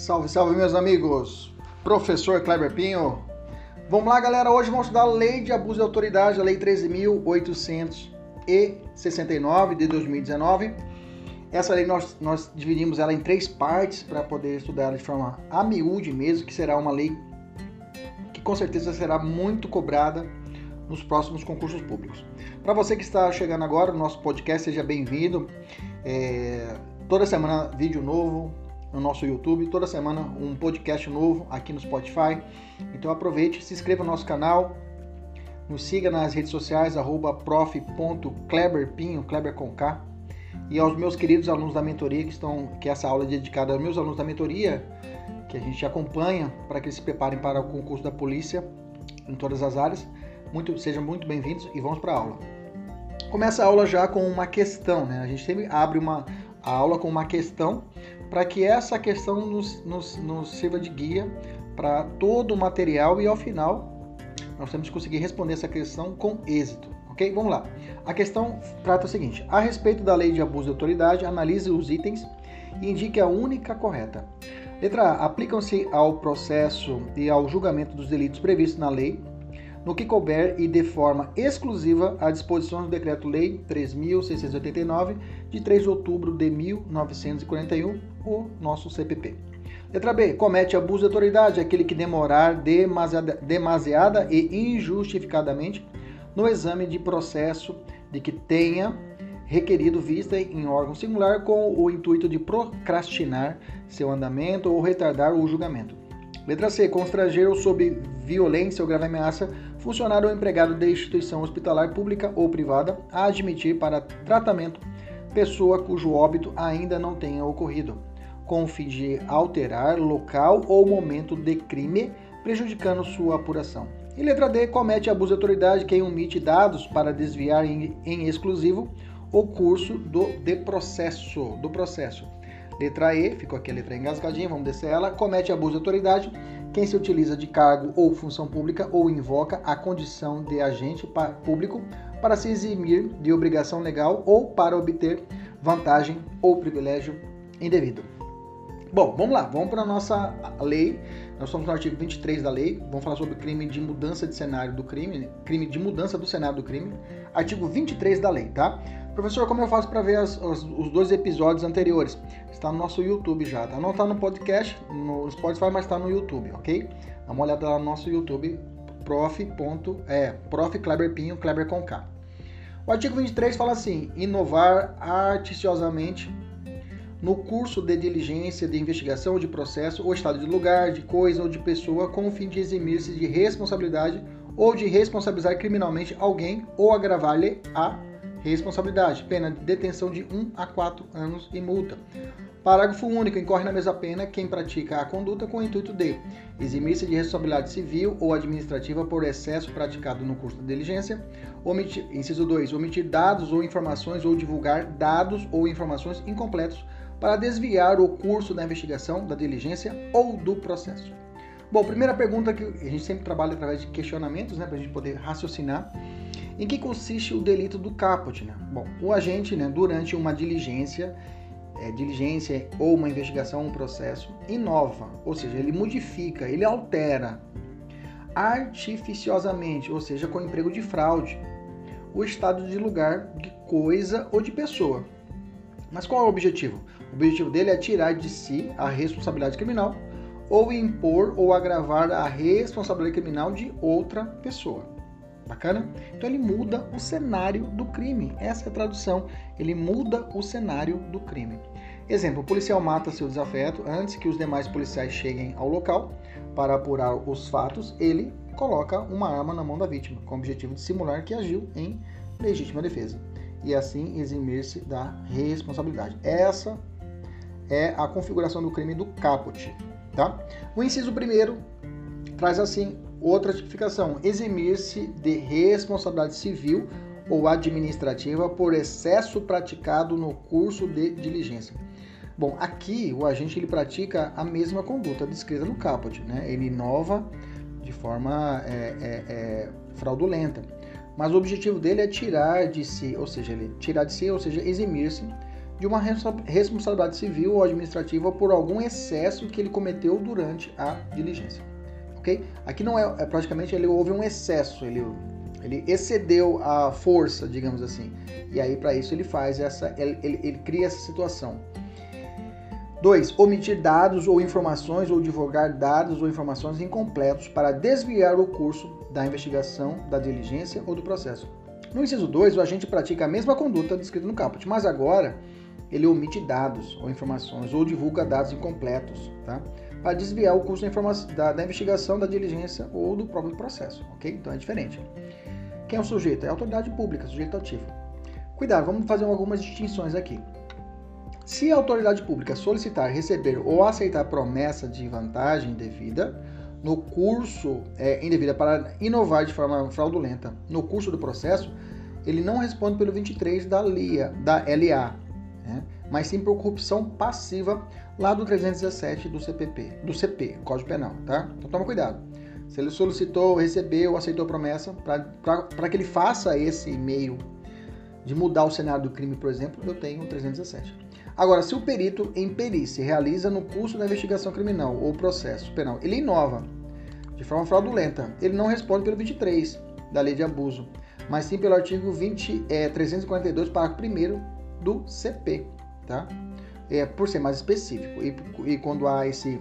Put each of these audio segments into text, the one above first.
Salve, salve, meus amigos! Professor Kleber Pinho. Vamos lá, galera. Hoje vamos estudar a Lei de Abuso de Autoridade, a Lei 13.869 de 2019. Essa lei nós, nós dividimos ela em três partes para poder estudar ela de forma a miúde mesmo, que será uma lei que com certeza será muito cobrada nos próximos concursos públicos. Para você que está chegando agora no nosso podcast, seja bem-vindo. É, toda semana vídeo novo, no nosso YouTube, toda semana um podcast novo aqui no Spotify. Então aproveite, se inscreva no nosso canal, nos siga nas redes sociais, arroba prof.kleberpinho, Kleber com K. E aos meus queridos alunos da mentoria, que estão, que essa aula é dedicada aos meus alunos da mentoria, que a gente acompanha para que eles se preparem para o concurso da polícia em todas as áreas. Muito, sejam muito bem-vindos e vamos para a aula. Começa a aula já com uma questão, né? A gente sempre abre uma a aula com uma questão para que essa questão nos, nos, nos sirva de guia para todo o material e ao final nós temos que conseguir responder essa questão com êxito. Ok? Vamos lá. A questão trata o seguinte: a respeito da lei de abuso de autoridade, analise os itens e indique a única correta. Letra A. Aplicam-se ao processo e ao julgamento dos delitos previstos na lei no que couber e de forma exclusiva a disposições do Decreto-Lei 3.689, de 3 de outubro de 1941, o nosso CPP. Letra B. Comete abuso de autoridade aquele que demorar demasiada, demasiada e injustificadamente no exame de processo de que tenha requerido vista em órgão singular com o intuito de procrastinar seu andamento ou retardar o julgamento. Letra C. Constranger ou sob violência ou grave ameaça funcionário ou empregado de instituição hospitalar pública ou privada a admitir para tratamento pessoa cujo óbito ainda não tenha ocorrido, com o fim de alterar local ou momento de crime, prejudicando sua apuração. E letra D, comete abuso de autoridade quem omite dados para desviar em, em exclusivo o curso do de processo, do processo. Letra E, ficou aqui a letra engasgadinha, vamos descer ela, comete abuso de autoridade quem se utiliza de cargo ou função pública ou invoca a condição de agente público para se eximir de obrigação legal ou para obter vantagem ou privilégio indevido. Bom, vamos lá, vamos para a nossa lei. Nós estamos no artigo 23 da lei, vamos falar sobre crime de mudança de cenário do crime, crime de mudança do cenário do crime, artigo 23 da lei, tá? Professor, como eu faço para ver as, os dois episódios anteriores? Está no nosso YouTube já, tá? Não está no podcast, no Spotify, mas está no YouTube, ok? Dá uma olhada lá no nosso YouTube, prof. É, prof. Kleber Pinho, Kleber com K. O artigo 23 fala assim: inovar artificiosamente no curso de diligência, de investigação de processo, ou estado de lugar, de coisa ou de pessoa, com o fim de eximir-se de responsabilidade ou de responsabilizar criminalmente alguém ou agravar-lhe a responsabilidade. Pena de detenção de 1 a 4 anos e multa. Parágrafo único. Incorre na mesma pena quem pratica a conduta com o intuito de eximir-se de responsabilidade civil ou administrativa por excesso praticado no curso de diligência. Omitir, inciso 2. Omitir dados ou informações ou divulgar dados ou informações incompletos para desviar o curso da investigação, da diligência ou do processo. Bom, primeira pergunta que a gente sempre trabalha através de questionamentos, né, para a gente poder raciocinar. Em que consiste o delito do caput? Né? Bom, o agente, né, durante uma diligência, é, diligência ou uma investigação, um processo, inova, ou seja, ele modifica, ele altera artificiosamente, ou seja, com emprego de fraude, o estado de lugar de coisa ou de pessoa. Mas qual é o objetivo? O objetivo dele é tirar de si a responsabilidade criminal ou impor ou agravar a responsabilidade criminal de outra pessoa. Bacana? Então ele muda o cenário do crime. Essa é a tradução. Ele muda o cenário do crime. Exemplo: o policial mata seu desafeto antes que os demais policiais cheguem ao local para apurar os fatos. Ele coloca uma arma na mão da vítima, com o objetivo de simular que agiu em legítima defesa e assim eximir-se da responsabilidade. Essa é a configuração do crime do caput, tá? O inciso primeiro traz assim Outra tipificação: eximir-se de responsabilidade civil ou administrativa por excesso praticado no curso de diligência. Bom, aqui o agente ele pratica a mesma conduta descrita no caput, né? Ele inova de forma é, é, é, fraudulenta, mas o objetivo dele é tirar de si, ou seja, ele tirar de si, ou seja, eximir-se de uma responsabilidade civil ou administrativa por algum excesso que ele cometeu durante a diligência. Ok? Aqui não é, é praticamente ele houve um excesso, ele, ele excedeu a força, digamos assim. E aí para isso ele faz essa, ele, ele, ele cria essa situação. 2. Omitir dados ou informações ou divulgar dados ou informações incompletos para desviar o curso da investigação, da diligência ou do processo. No inciso 2, o agente pratica a mesma conduta descrita no caput, mas agora ele omite dados ou informações ou divulga dados incompletos, tá? Para desviar o curso da, da, da, investigação, da diligência ou do próprio processo, ok? Então é diferente. Quem é o sujeito? É a autoridade pública, sujeito ativo. Cuidado, vamos fazer algumas distinções aqui. Se a autoridade pública solicitar, receber ou aceitar promessa de vantagem devida no curso é, indevida para inovar de forma fraudulenta no curso do processo, ele não responde pelo 23 da LIA, da LA, né? mas sim por corrupção passiva lá do 317 do CPP, do CP, Código Penal, tá? Então toma cuidado. Se ele solicitou, recebeu, aceitou a promessa, para que ele faça esse e-mail de mudar o cenário do crime, por exemplo, eu tenho o 317. Agora, se o perito em perícia realiza no curso da investigação criminal ou processo penal, ele inova de forma fraudulenta, ele não responde pelo 23 da lei de abuso, mas sim pelo artigo 20, é, 342, parágrafo 1 do CP, tá? É, por ser mais específico. E, e quando há esse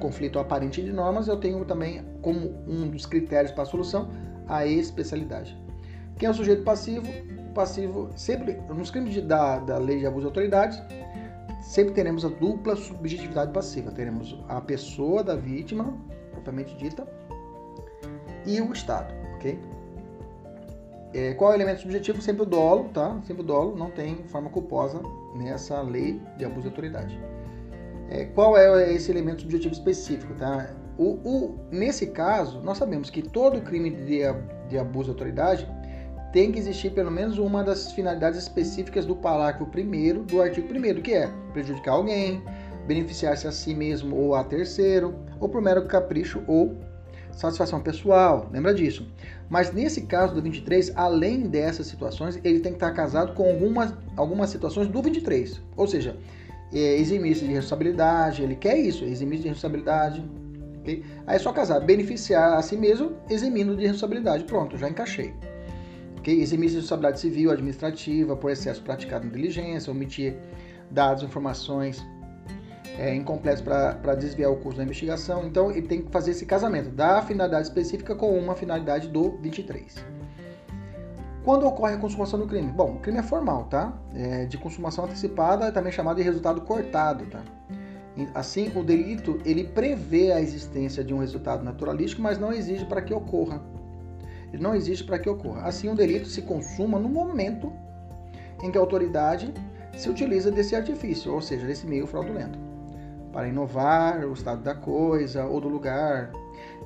conflito aparente de normas, eu tenho também como um dos critérios para a solução a especialidade. Quem é o sujeito passivo? Passivo, sempre, nos crimes de, da, da lei de abuso de autoridade, sempre teremos a dupla subjetividade passiva. Teremos a pessoa da vítima, propriamente dita, e o Estado, ok? É, qual é o elemento subjetivo? Sempre o dolo, tá? Sempre o dolo, não tem forma culposa nessa lei de abuso de autoridade. É, qual é esse elemento subjetivo específico, tá? O, o, nesse caso, nós sabemos que todo crime de, de abuso de autoridade tem que existir pelo menos uma das finalidades específicas do parágrafo 1 do artigo 1 que é prejudicar alguém, beneficiar-se a si mesmo ou a terceiro, ou por mero capricho ou satisfação pessoal, lembra disso. Mas nesse caso do 23, além dessas situações, ele tem que estar casado com algumas, algumas situações do 23. Ou seja, é, eximir-se de responsabilidade, ele quer isso, eximir-se de responsabilidade. Okay? Aí é só casar, beneficiar a si mesmo, eximindo de responsabilidade. Pronto, já encaixei. Eximir-se de responsabilidade civil, administrativa, por excesso praticado em diligência, omitir dados, informações é, para desviar o curso da investigação. Então, ele tem que fazer esse casamento da finalidade específica com uma finalidade do 23. Quando ocorre a consumação do crime? Bom, o crime é formal, tá? É de consumação antecipada, também chamado de resultado cortado, tá? Assim, o delito ele prevê a existência de um resultado naturalístico, mas não exige para que ocorra. Não existe para que ocorra. Assim, o delito se consuma no momento em que a autoridade se utiliza desse artifício, ou seja, desse meio fraudulento para inovar o estado da coisa ou do lugar.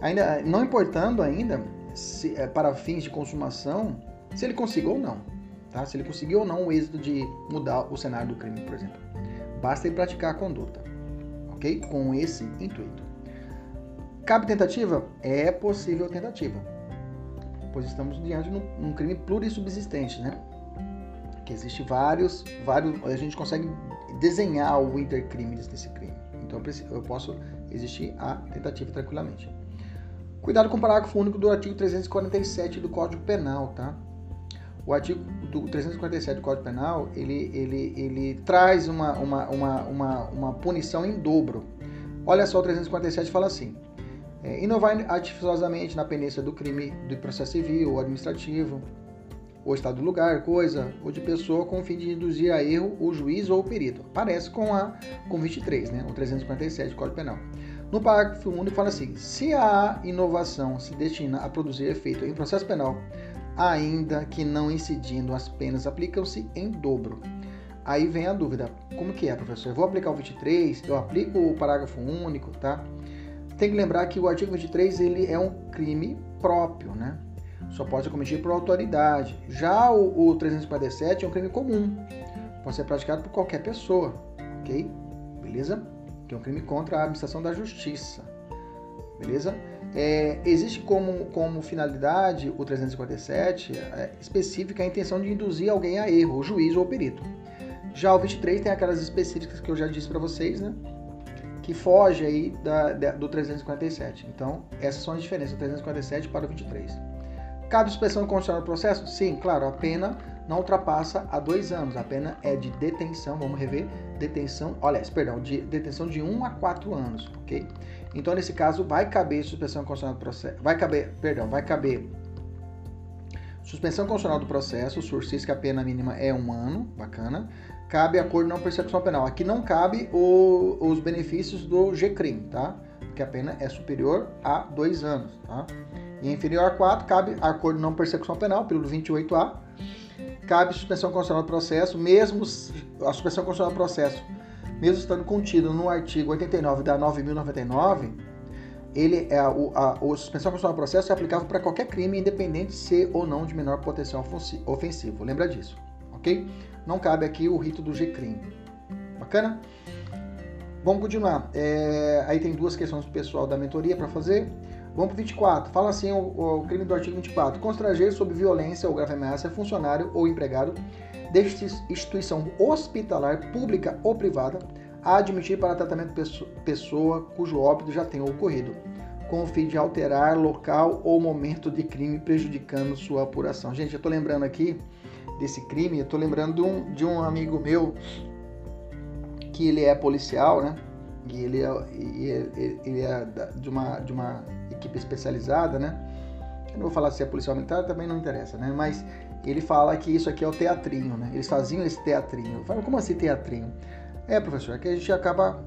Ainda não importando ainda se, é, para fins de consumação se ele conseguiu ou não, tá? Se ele conseguiu ou não o êxito de mudar o cenário do crime, por exemplo. Basta ele praticar a conduta, ok? Com esse intuito. Cabe tentativa? É possível tentativa, pois estamos diante de um, um crime plurissubsistente, né? Que existe vários, vários, a gente consegue desenhar o intercrimes desse crime. Então eu posso existir a tentativa tranquilamente. Cuidado com o parágrafo único do artigo 347 do Código Penal, tá? O artigo do 347 do Código Penal, ele, ele, ele traz uma, uma, uma, uma, uma punição em dobro. Olha só, o 347 fala assim, é, inovar artificiosamente na pendência do crime do processo civil ou administrativo, ou estado do lugar, coisa, ou de pessoa com o fim de induzir a erro o juiz ou o perito. Parece com a com 23, né, o 347 do Código Penal. No parágrafo único fala assim: se a inovação se destina a produzir efeito em processo penal, ainda que não incidindo as penas aplicam-se em dobro. Aí vem a dúvida: como que é, professor? Eu vou aplicar o 23, eu aplico o parágrafo único, tá? Tem que lembrar que o artigo 23 ele é um crime próprio, né? só pode ser cometido por autoridade. Já o, o 357 é um crime comum, pode ser praticado por qualquer pessoa, ok? Beleza? Que é um crime contra a administração da justiça, beleza? É, existe como, como finalidade o 357 é, específica a intenção de induzir alguém a erro, o juiz ou o perito. Já o 23 tem aquelas específicas que eu já disse para vocês, né? Que foge aí da, da, do 357. Então, essas são as diferenças do 357 para o 23. Cabe suspensão condicional do processo? Sim, claro, a pena não ultrapassa a dois anos. A pena é de detenção, vamos rever, detenção, olha, perdão, de detenção de 1 um a 4 anos, ok? Então, nesse caso, vai caber suspensão condicional do processo, vai caber, perdão, vai caber suspensão condicional do processo, sursis que a pena mínima é um ano, bacana. Cabe acordo não persecução penal. Aqui não cabe o, os benefícios do GCRIM, tá? Porque a pena é superior a dois anos, tá? E inferior a 4, cabe acordo não persecução penal, pelo 28A. Cabe suspensão condicional do processo, mesmo a suspensão condicional do processo, mesmo estando contido no artigo 89 da 9099, ele é a, a, a suspensão condicional do processo é aplicável para qualquer crime, independente de ser ou não de menor potencial ofensivo. Lembra disso, ok? Não cabe aqui o rito do G-crime. Bacana? Vamos continuar. É, aí tem duas questões do pessoal da mentoria para fazer. Vamos para o 24. Fala assim o, o, crime do artigo 24. Constranger sob violência ou grave ameaça funcionário ou empregado de instituição hospitalar pública ou privada a admitir para tratamento pessoa cujo óbito já tenha ocorrido, com o fim de alterar local ou momento de crime prejudicando sua apuração. Gente, eu estou lembrando aqui desse crime, eu estou lembrando de um, de um amigo meu que ele é policial, né? E ele é, ele, ele é de uma, de uma equipe especializada, né? Eu não vou falar se é policial militar, também não interessa, né? Mas ele fala que isso aqui é o teatrinho, né? Eles faziam esse teatrinho. Eu falo, como assim teatrinho? É, professor, é que a gente acaba.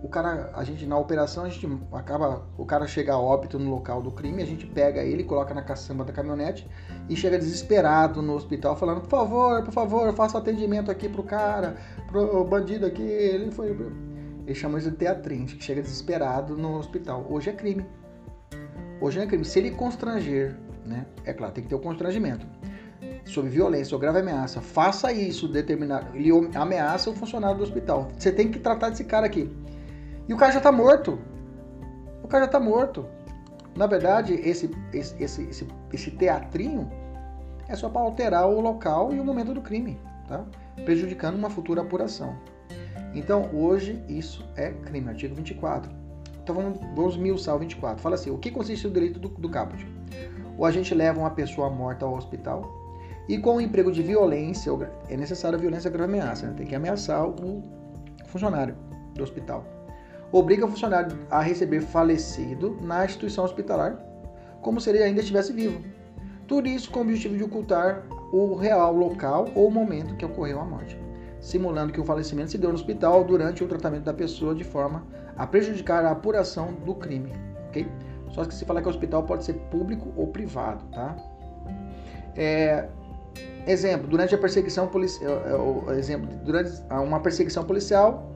O cara, a gente na operação, a gente acaba. O cara chega a óbito no local do crime, a gente pega ele, coloca na caçamba da caminhonete e chega desesperado no hospital, falando: por favor, por favor, faça atendimento aqui pro cara, pro bandido aqui. Ele foi. Ele chama isso de teatrinho, que chega desesperado no hospital. Hoje é crime. Hoje é crime. Se ele constranger, né? É claro, tem que ter o constrangimento. Sob violência ou grave ameaça, faça isso, determinar. Ele ameaça o funcionário do hospital. Você tem que tratar desse cara aqui. E o cara já tá morto. O cara já tá morto. Na verdade, esse, esse, esse, esse, teatrinho é só para alterar o local e o momento do crime, tá? Prejudicando uma futura apuração. Então, hoje, isso é crime. Artigo 24. Então, vamos, vamos miuçar o 24. Fala assim, o que consiste o delito do, do caput? O agente leva uma pessoa morta ao hospital e com o emprego de violência, é necessário violência grave ameaça, né? tem que ameaçar o funcionário do hospital. Obriga o funcionário a receber falecido na instituição hospitalar, como se ele ainda estivesse vivo. Tudo isso com o objetivo de ocultar o real local ou momento que ocorreu a morte simulando que o falecimento se deu no hospital durante o tratamento da pessoa de forma a prejudicar a apuração do crime, ok? Só que se falar que o hospital pode ser público ou privado, tá? É, exemplo, durante a perseguição policial, é, é, exemplo, durante uma perseguição policial,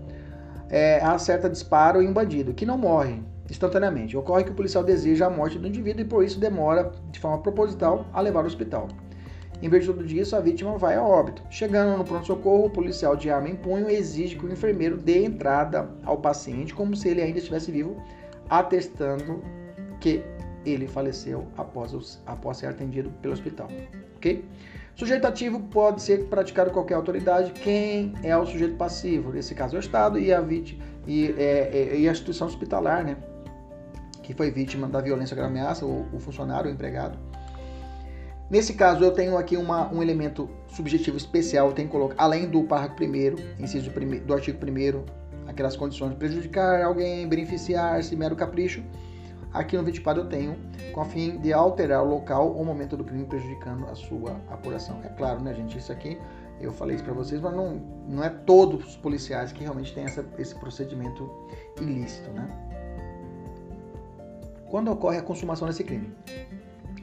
é, acerta disparo em um bandido que não morre instantaneamente. Ocorre que o policial deseja a morte do indivíduo e por isso demora de forma proposital a levar ao hospital. Em virtude disso, a vítima vai a óbito. Chegando no pronto-socorro, o policial de arma em punho exige que o enfermeiro dê entrada ao paciente como se ele ainda estivesse vivo, atestando que ele faleceu após, após ser atendido pelo hospital. Ok? Sujeito ativo pode ser praticado qualquer autoridade. Quem é o sujeito passivo? Nesse caso, é o Estado e a, vítima, e, é, é, e a instituição hospitalar, né? Que foi vítima da violência grave ameaça, o, funcionário, o empregado. Nesse caso, eu tenho aqui uma, um elemento subjetivo especial, tenho que colocar, além do parágrafo primeiro, inciso primeiro, do artigo 1 aquelas condições de prejudicar alguém, beneficiar-se, mero capricho. Aqui no 24 eu tenho, com a fim de alterar o local ou momento do crime prejudicando a sua apuração. É claro, né, gente? Isso aqui eu falei isso para vocês, mas não, não é todos os policiais que realmente têm essa, esse procedimento ilícito, né? Quando ocorre a consumação desse crime?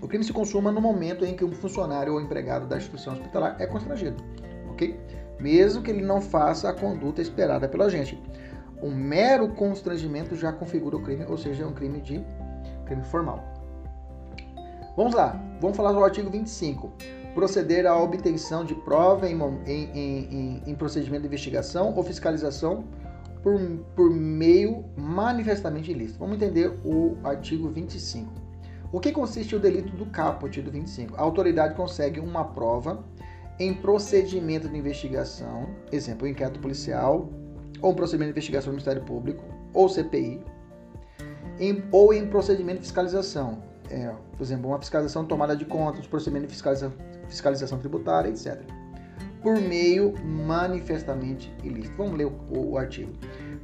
O crime se consuma no momento em que um funcionário ou empregado da instituição hospitalar é constrangido, ok? Mesmo que ele não faça a conduta esperada pelo agente. Um mero constrangimento já configura o crime, ou seja, é um crime de crime formal. Vamos lá, vamos falar do artigo 25. Proceder à obtenção de prova em, em, em, em procedimento de investigação ou fiscalização por, por meio manifestamente ilícito. Vamos entender o artigo 25. O que consiste o delito do caput do 25? A autoridade consegue uma prova em procedimento de investigação, exemplo, um inquérito policial, ou um procedimento de investigação do Ministério Público, ou CPI, em, ou em procedimento de fiscalização, é, por exemplo, uma fiscalização tomada de contas, procedimento de fiscalização, fiscalização tributária, etc. Por meio manifestamente ilícito. Vamos ler o, o, o artigo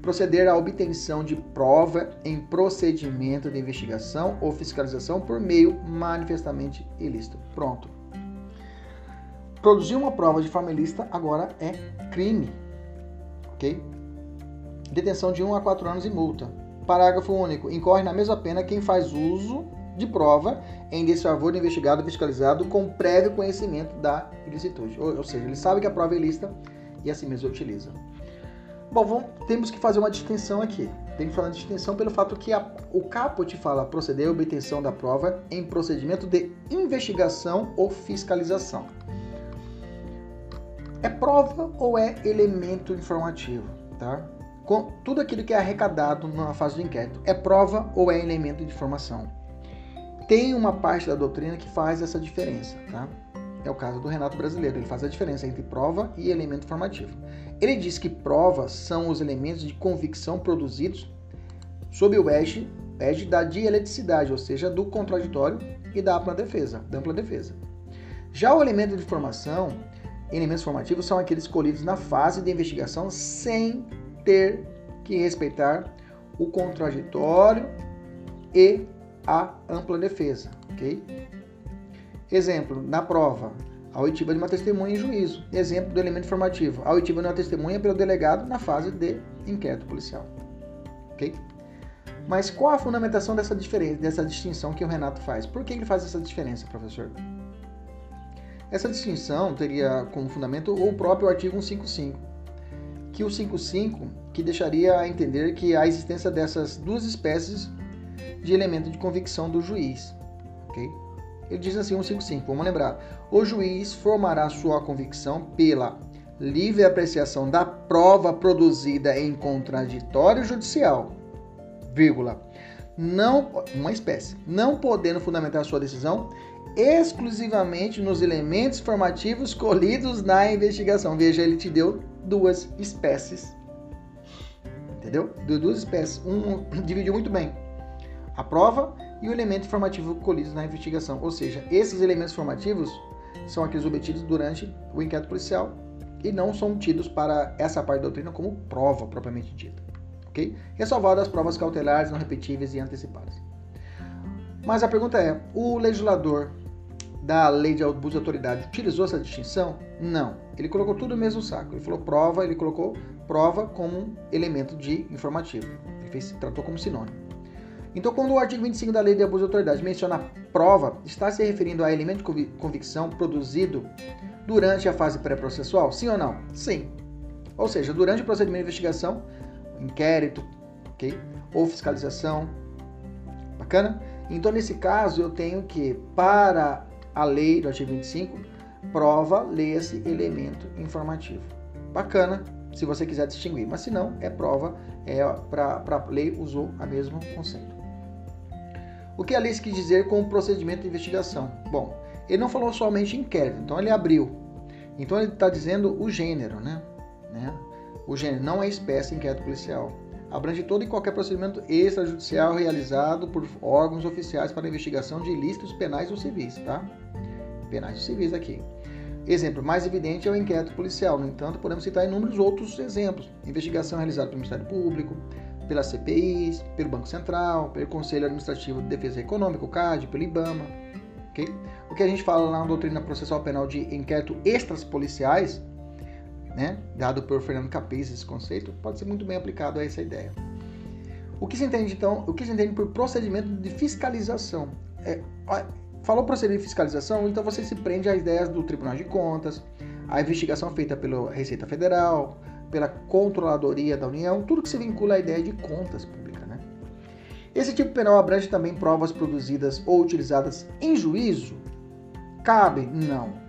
proceder à obtenção de prova em procedimento de investigação ou fiscalização por meio manifestamente ilícito. Pronto. Produzir uma prova de forma ilícita agora é crime. Ok? Detenção de 1 a 4 anos e multa. Parágrafo único. Incorre na mesma pena quem faz uso de prova em desfavor do investigado fiscalizado com prévio conhecimento da ilicitude. Ou, ou seja, ele sabe que a prova é ilícita e assim mesmo utiliza. Bom, vamos, temos que fazer uma distinção aqui. Tem que fazer uma distinção pelo fato que a, o caput fala proceder à obtenção da prova em procedimento de investigação ou fiscalização. É prova ou é elemento informativo, tá? Com tudo aquilo que é arrecadado na fase do inquérito, é prova ou é elemento de informação? Tem uma parte da doutrina que faz essa diferença, tá? É o caso do Renato Brasileiro, ele faz a diferença entre prova e elemento formativo. Ele diz que provas são os elementos de convicção produzidos sob o égide, égide da dialeticidade, ou seja, do contraditório e da ampla defesa, da ampla defesa. Já o elemento de formação, elementos formativos são aqueles escolhidos na fase de investigação sem ter que respeitar o contraditório e a ampla defesa, ok? Exemplo, na prova, a oitiva de uma testemunha em juízo. Exemplo do elemento formativo. A oitiva de uma testemunha pelo delegado na fase de inquérito policial. Ok? Mas qual a fundamentação dessa diferença, dessa distinção que o Renato faz? Por que ele faz essa diferença, professor? Essa distinção teria como fundamento o próprio artigo 155, que o 55 que deixaria a entender que a existência dessas duas espécies de elemento de convicção do juiz, ok? Ele diz assim, 155, vamos lembrar. O juiz formará sua convicção pela livre apreciação da prova produzida em contraditório judicial, vírgula, não, uma espécie, não podendo fundamentar sua decisão exclusivamente nos elementos formativos colhidos na investigação. Veja, ele te deu duas espécies. Entendeu? Deu duas espécies. Um dividiu muito bem. A prova e o elemento formativo colhido na investigação. Ou seja, esses elementos formativos são aqueles obtidos durante o inquérito policial e não são tidos para essa parte da doutrina como prova propriamente dita. Ok? Ressalvado as provas cautelares, não repetíveis e antecipadas. Mas a pergunta é: o legislador da lei de abuso de autoridade utilizou essa distinção? Não. Ele colocou tudo no mesmo saco. Ele falou prova, ele colocou prova como um elemento de informativo. Ele fez, tratou como sinônimo. Então, quando o artigo 25 da Lei de Abuso de Autoridade menciona prova, está se referindo a elemento de convicção produzido durante a fase pré-processual? Sim ou não? Sim. Ou seja, durante o procedimento de investigação, inquérito, ok? Ou fiscalização. Bacana? Então, nesse caso, eu tenho que, para a lei do artigo 25, prova, leia-se elemento informativo. Bacana, se você quiser distinguir. Mas se não, é prova, é para a lei usou o mesmo conceito. O que a lei quis dizer com o procedimento de investigação? Bom, ele não falou somente inquérito, então ele abriu. Então ele está dizendo o gênero, né? né? O gênero não é espécie inquérito policial. Abrange todo e qualquer procedimento extrajudicial realizado por órgãos oficiais para investigação de ilícitos penais ou civis, tá? Penais ou civis aqui. Exemplo mais evidente é o inquérito policial. No entanto, podemos citar inúmeros outros exemplos. Investigação realizada pelo Ministério Público, pela CPI, pelo Banco Central, pelo Conselho Administrativo de Defesa Econômica, o CAD, pelo IBAMA. Okay? O que a gente fala lá na doutrina processual penal de inquérito extras policiais, né, dado por Fernando Capês esse conceito, pode ser muito bem aplicado a essa ideia. O que se entende então, o que se entende por procedimento de fiscalização? É, falou procedimento de fiscalização, então você se prende às ideias do Tribunal de Contas, a investigação feita pela Receita Federal, pela Controladoria da União, tudo que se vincula à ideia de contas públicas. Né? Esse tipo penal abrange também provas produzidas ou utilizadas em juízo? Cabe? Não.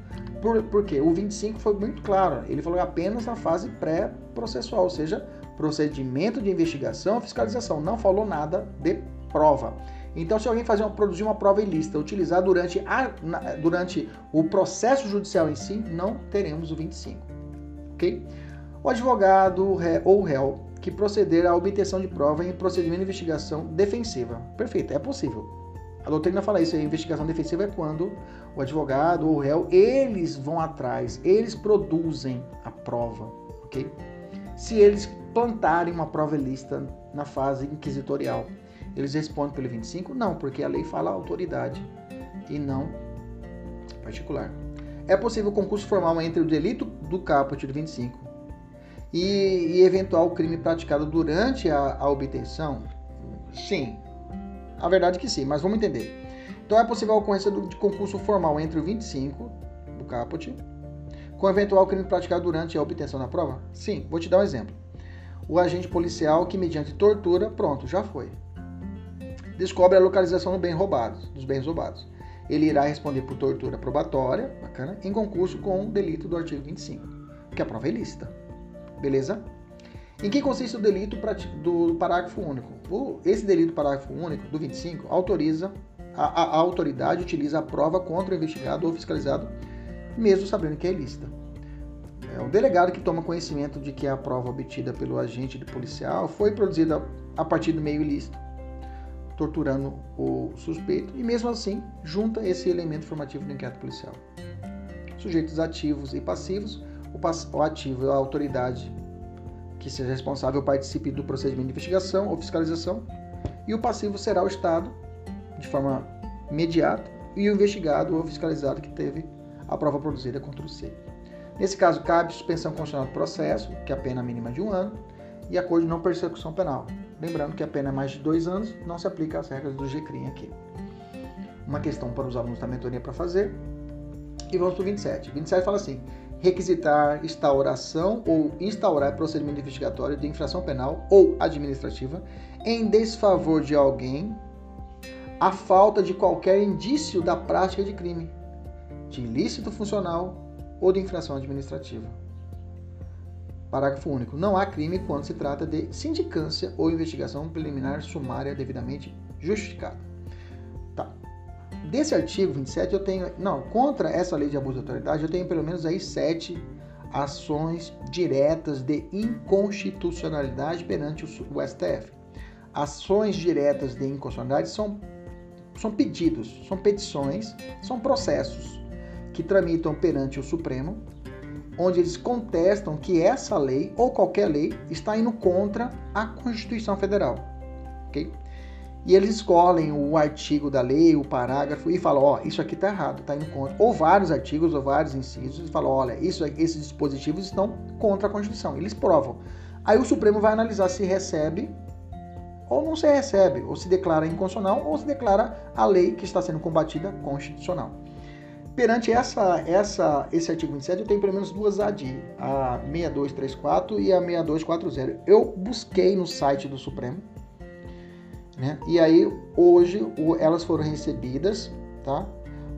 Por, por quê? O 25 foi muito claro, ele falou apenas na fase pré-processual, ou seja, procedimento de investigação fiscalização, não falou nada de prova. Então, se alguém fazer uma, produzir uma prova ilícita, utilizar durante, a, na, durante o processo judicial em si, não teremos o 25. Ok? O advogado ou réu que proceder à obtenção de prova em procedimento de investigação defensiva. Perfeito, é possível. A doutrina fala isso, investigação defensiva é quando o advogado ou o réu, eles vão atrás, eles produzem a prova, ok? Se eles plantarem uma prova ilícita na fase inquisitorial, eles respondem pelo 25? Não, porque a lei fala autoridade e não particular. É possível concurso formal entre o delito do caput do 25 e, e eventual crime praticado durante a, a obtenção? Sim, a verdade é que sim, mas vamos entender. Então é possível a ocorrência de concurso formal entre o 25 do caput com eventual crime praticado durante a obtenção da prova? Sim, vou te dar um exemplo. O agente policial que mediante tortura, pronto, já foi. Descobre a localização do bem roubado, dos bens roubados. Ele irá responder por tortura probatória, bacana, em concurso com o delito do artigo 25, que a prova é ilícita. Beleza? Em que consiste o delito do parágrafo único? Esse delito do parágrafo único, do 25, autoriza, a, a, autoridade utiliza a prova contra o investigado ou fiscalizado, mesmo sabendo que é ilícita. É o delegado que toma conhecimento de que a prova obtida pelo agente policial foi produzida a partir do meio ilícito, torturando o suspeito, e mesmo assim junta esse elemento formativo do inquérito policial. Sujeitos ativos e passivos, o ativo é a autoridade que seja responsável participe do procedimento de investigação ou fiscalização, e o passivo será o Estado, de forma imediata, e o investigado ou fiscalizado que teve a prova produzida contra o C. Nesse caso, cabe suspensão constitucional do processo, que é a pena mínima de um ano, e acordo de não persecução penal. Lembrando que a pena é mais de dois anos, não se aplica às regras do GCRIM aqui. Uma questão para os alunos da mentoria para fazer. E vamos para o 27. 27 fala assim: requisitar instauração ou instaurar procedimento investigatório de infração penal ou administrativa em desfavor de alguém a falta de qualquer indício da prática de crime, de ilícito funcional ou de infração administrativa. Parágrafo único. Não há crime quando se trata de sindicância ou investigação preliminar sumária devidamente justificada. Tá. Desse artigo 27 eu tenho, não, contra essa lei de abuso de autoridade eu tenho pelo menos aí sete ações diretas de inconstitucionalidade perante o STF. Ações diretas de inconstitucionalidade são, são pedidos, são petições, são processos que tramitam perante o Supremo, onde eles contestam que essa lei ou qualquer lei está indo contra a Constituição Federal. ok? E eles escolhem o artigo da lei, o parágrafo e falam: ó, oh, isso aqui está errado, está indo contra. Ou vários artigos ou vários incisos e falam: olha, isso, esses dispositivos estão contra a Constituição. Eles provam. Aí o Supremo vai analisar se recebe ou não se recebe, ou se declara inconstitucional ou se declara a lei que está sendo combatida constitucional. Perante essa, essa, esse artigo 27, eu tenho pelo menos duas AD, a 6234 e a 6240. Eu busquei no site do Supremo, né? E aí, hoje, elas foram recebidas, tá?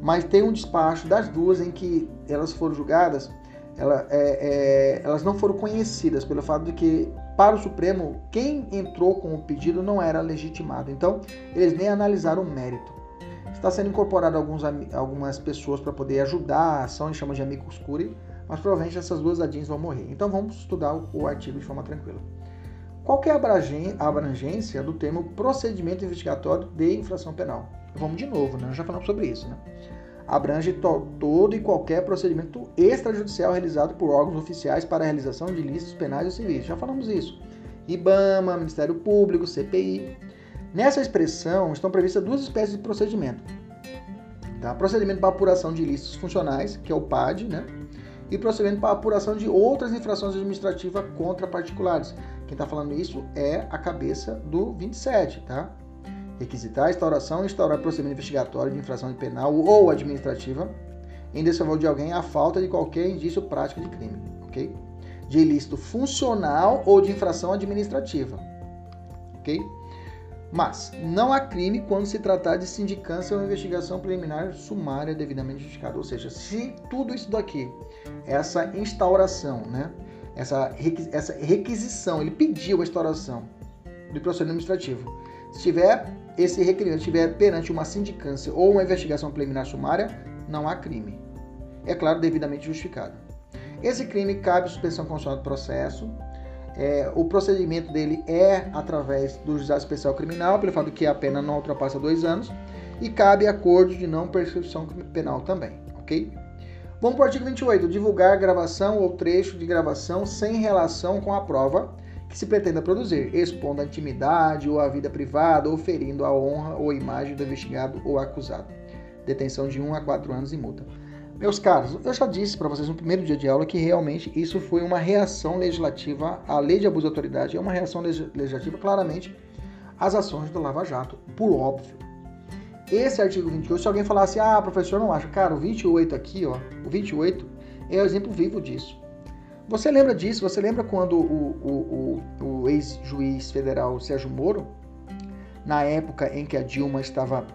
Mas tem um despacho das duas em que elas foram julgadas, ela, é, é, elas não foram conhecidas pelo fato de que, para o Supremo, quem entrou com o pedido não era legitimado. Então, eles nem analisaram o mérito. Está sendo incorporado alguns, algumas pessoas para poder ajudar a ação, chama de amicus curiae, mas provavelmente essas duas adins vão morrer. Então vamos estudar o, o artigo de forma tranquila. Qual é a abrangência do termo procedimento investigatório de infração penal? Vamos de novo, né? Já falamos sobre isso, né? Abrange to todo e qualquer procedimento extrajudicial realizado por órgãos oficiais para a realização de ilícitos penais ou civis. Já falamos isso. IBAMA, Ministério Público, CPI. Nessa expressão estão previstas duas espécies de procedimento. Tá? Procedimento para apuração de ilícitos funcionais, que é o PAD, né? e procedimento para apuração de outras infrações administrativas contra particulares. Quem está falando isso é a cabeça do 27, tá? Requisitar, instauração e instaurar procedimento investigatório de infração penal ou administrativa em desfavor de alguém a falta de qualquer indício prático de crime, ok? De ilícito funcional ou de infração administrativa, ok? Mas não há crime quando se tratar de sindicância ou investigação preliminar sumária devidamente justificada. Ou seja, se tudo isso daqui, essa instauração, né? essa, requisição, ele pediu a instauração do procedimento administrativo. Se tiver esse requerimento estiver perante uma sindicância ou uma investigação preliminar sumária, não há crime. É claro, devidamente justificado. Esse crime cabe suspensão constitucional do processo. É, o procedimento dele é através do juizado especial criminal, pelo fato que a pena não ultrapassa dois anos, e cabe acordo de não prescrição penal também, ok? Vamos para o artigo 28. Divulgar gravação ou trecho de gravação sem relação com a prova que se pretenda produzir, expondo a intimidade ou a vida privada, ou ferindo a honra ou imagem do investigado ou acusado. Detenção de 1 a 4 anos e multa. Meus caros, eu já disse para vocês no primeiro dia de aula que realmente isso foi uma reação legislativa à lei de abuso de autoridade, é uma reação legislativa claramente às ações do Lava Jato, por óbvio. Esse artigo 28, se alguém falasse, ah, professor, não acho, cara, o 28 aqui, ó, o 28 é o exemplo vivo disso. Você lembra disso? Você lembra quando o, o, o, o ex-juiz federal Sérgio Moro, na época em que a Dilma estava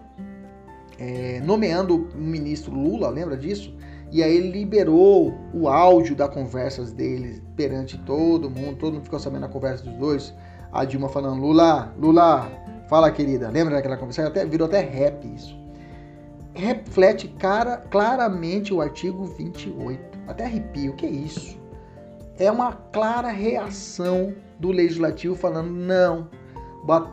é, nomeando o ministro Lula, lembra disso? E aí ele liberou o áudio das conversas deles perante todo mundo, todo mundo ficou sabendo da conversa dos dois. A Dilma falando, Lula, Lula, fala querida, lembra daquela conversa? Até, virou até rap isso. Reflete cara, claramente o artigo 28. Até arrepio, o que é isso? É uma clara reação do legislativo falando não,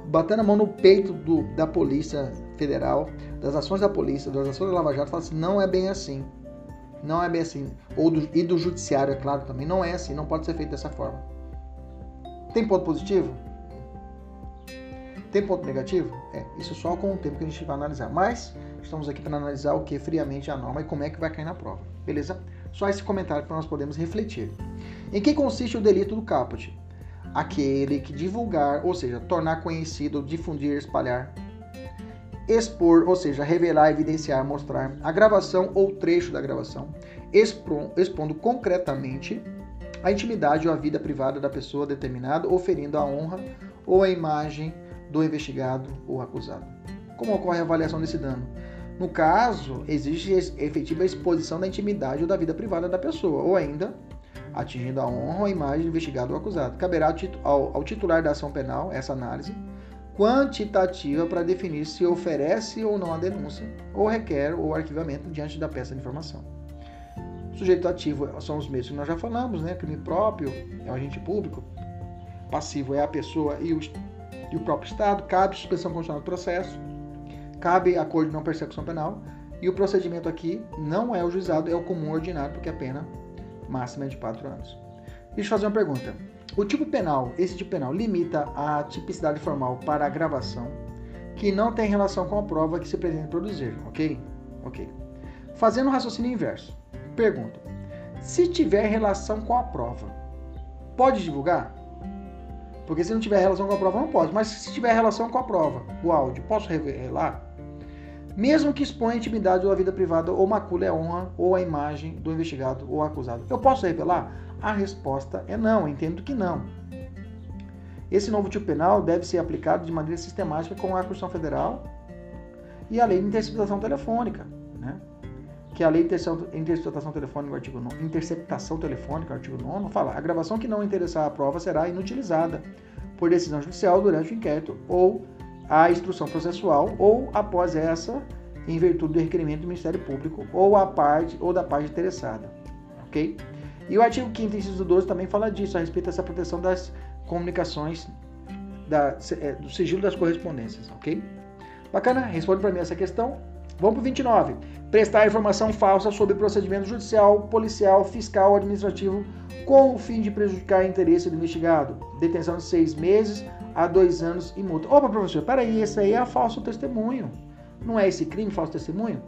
batendo a mão no peito do, da polícia federal, das ações da polícia, das ações da Lava Jato, fala assim, não é bem assim. Não é bem assim. Ou do, e do judiciário, é claro, também. Não é assim, não pode ser feito dessa forma. Tem ponto positivo? Tem ponto negativo? É, isso só com o tempo que a gente vai analisar. Mas estamos aqui para analisar o que friamente a norma e como é que vai cair na prova. Beleza? Só esse comentário para nós podermos refletir. Em que consiste o delito do caput? Aquele que divulgar, ou seja, tornar conhecido, difundir, espalhar expor, ou seja, revelar, evidenciar, mostrar a gravação ou trecho da gravação, expondo concretamente a intimidade ou a vida privada da pessoa determinada, oferindo a honra ou a imagem do investigado ou acusado. Como ocorre a avaliação desse dano? No caso, existe efetiva exposição da intimidade ou da vida privada da pessoa, ou ainda atingindo a honra ou a imagem do investigado ou acusado. Caberá ao titular da ação penal essa análise quantitativa para definir se oferece ou não a denúncia, ou requer o arquivamento diante da peça de informação. Sujeito ativo são os mesmos que nós já falamos, né? Crime próprio é o agente público, passivo é a pessoa e o, e o próprio Estado, cabe suspensão condicional do processo, cabe acordo de não persecução penal, e o procedimento aqui não é o juizado, é o comum ordinário, porque a pena máxima de 4 anos. Deixa eu fazer uma pergunta. O tipo penal, esse tipo penal, limita a tipicidade formal para a gravação que não tem relação com a prova que se pretende produzir, ok? Ok. Fazendo o raciocínio inverso, pergunta: se tiver relação com a prova, pode divulgar? Porque se não tiver relação com a prova, não pode. Mas se tiver relação com a prova, o áudio, posso revelar? Mesmo que exponha a intimidade ou a vida privada, ou macule a honra ou a imagem do investigado ou acusado. Eu posso revelar? A resposta é não, entendo que não. Esse novo tipo penal deve ser aplicado de maneira sistemática com a Constituição Federal e a Lei de Interceptação Telefônica, né? que a Lei de Interceptação Telefônica, artigo 9, Interceptação Telefônica, artigo 9, fala a gravação que não interessar à prova será inutilizada por decisão judicial durante o inquérito ou a instrução processual ou após essa em virtude do requerimento do Ministério Público ou a parte ou da parte interessada, ok? E o artigo 5 inciso 12 também fala disso, a respeito dessa proteção das comunicações, da, é, do sigilo das correspondências, ok? Bacana? Responde para mim essa questão. Vamos para o 29. Prestar informação falsa sobre procedimento judicial, policial, fiscal ou administrativo com o fim de prejudicar o interesse do investigado. Detenção de seis meses a dois anos e multa. Opa, professor, peraí, esse aí é falso testemunho. Não é esse crime, falso testemunho?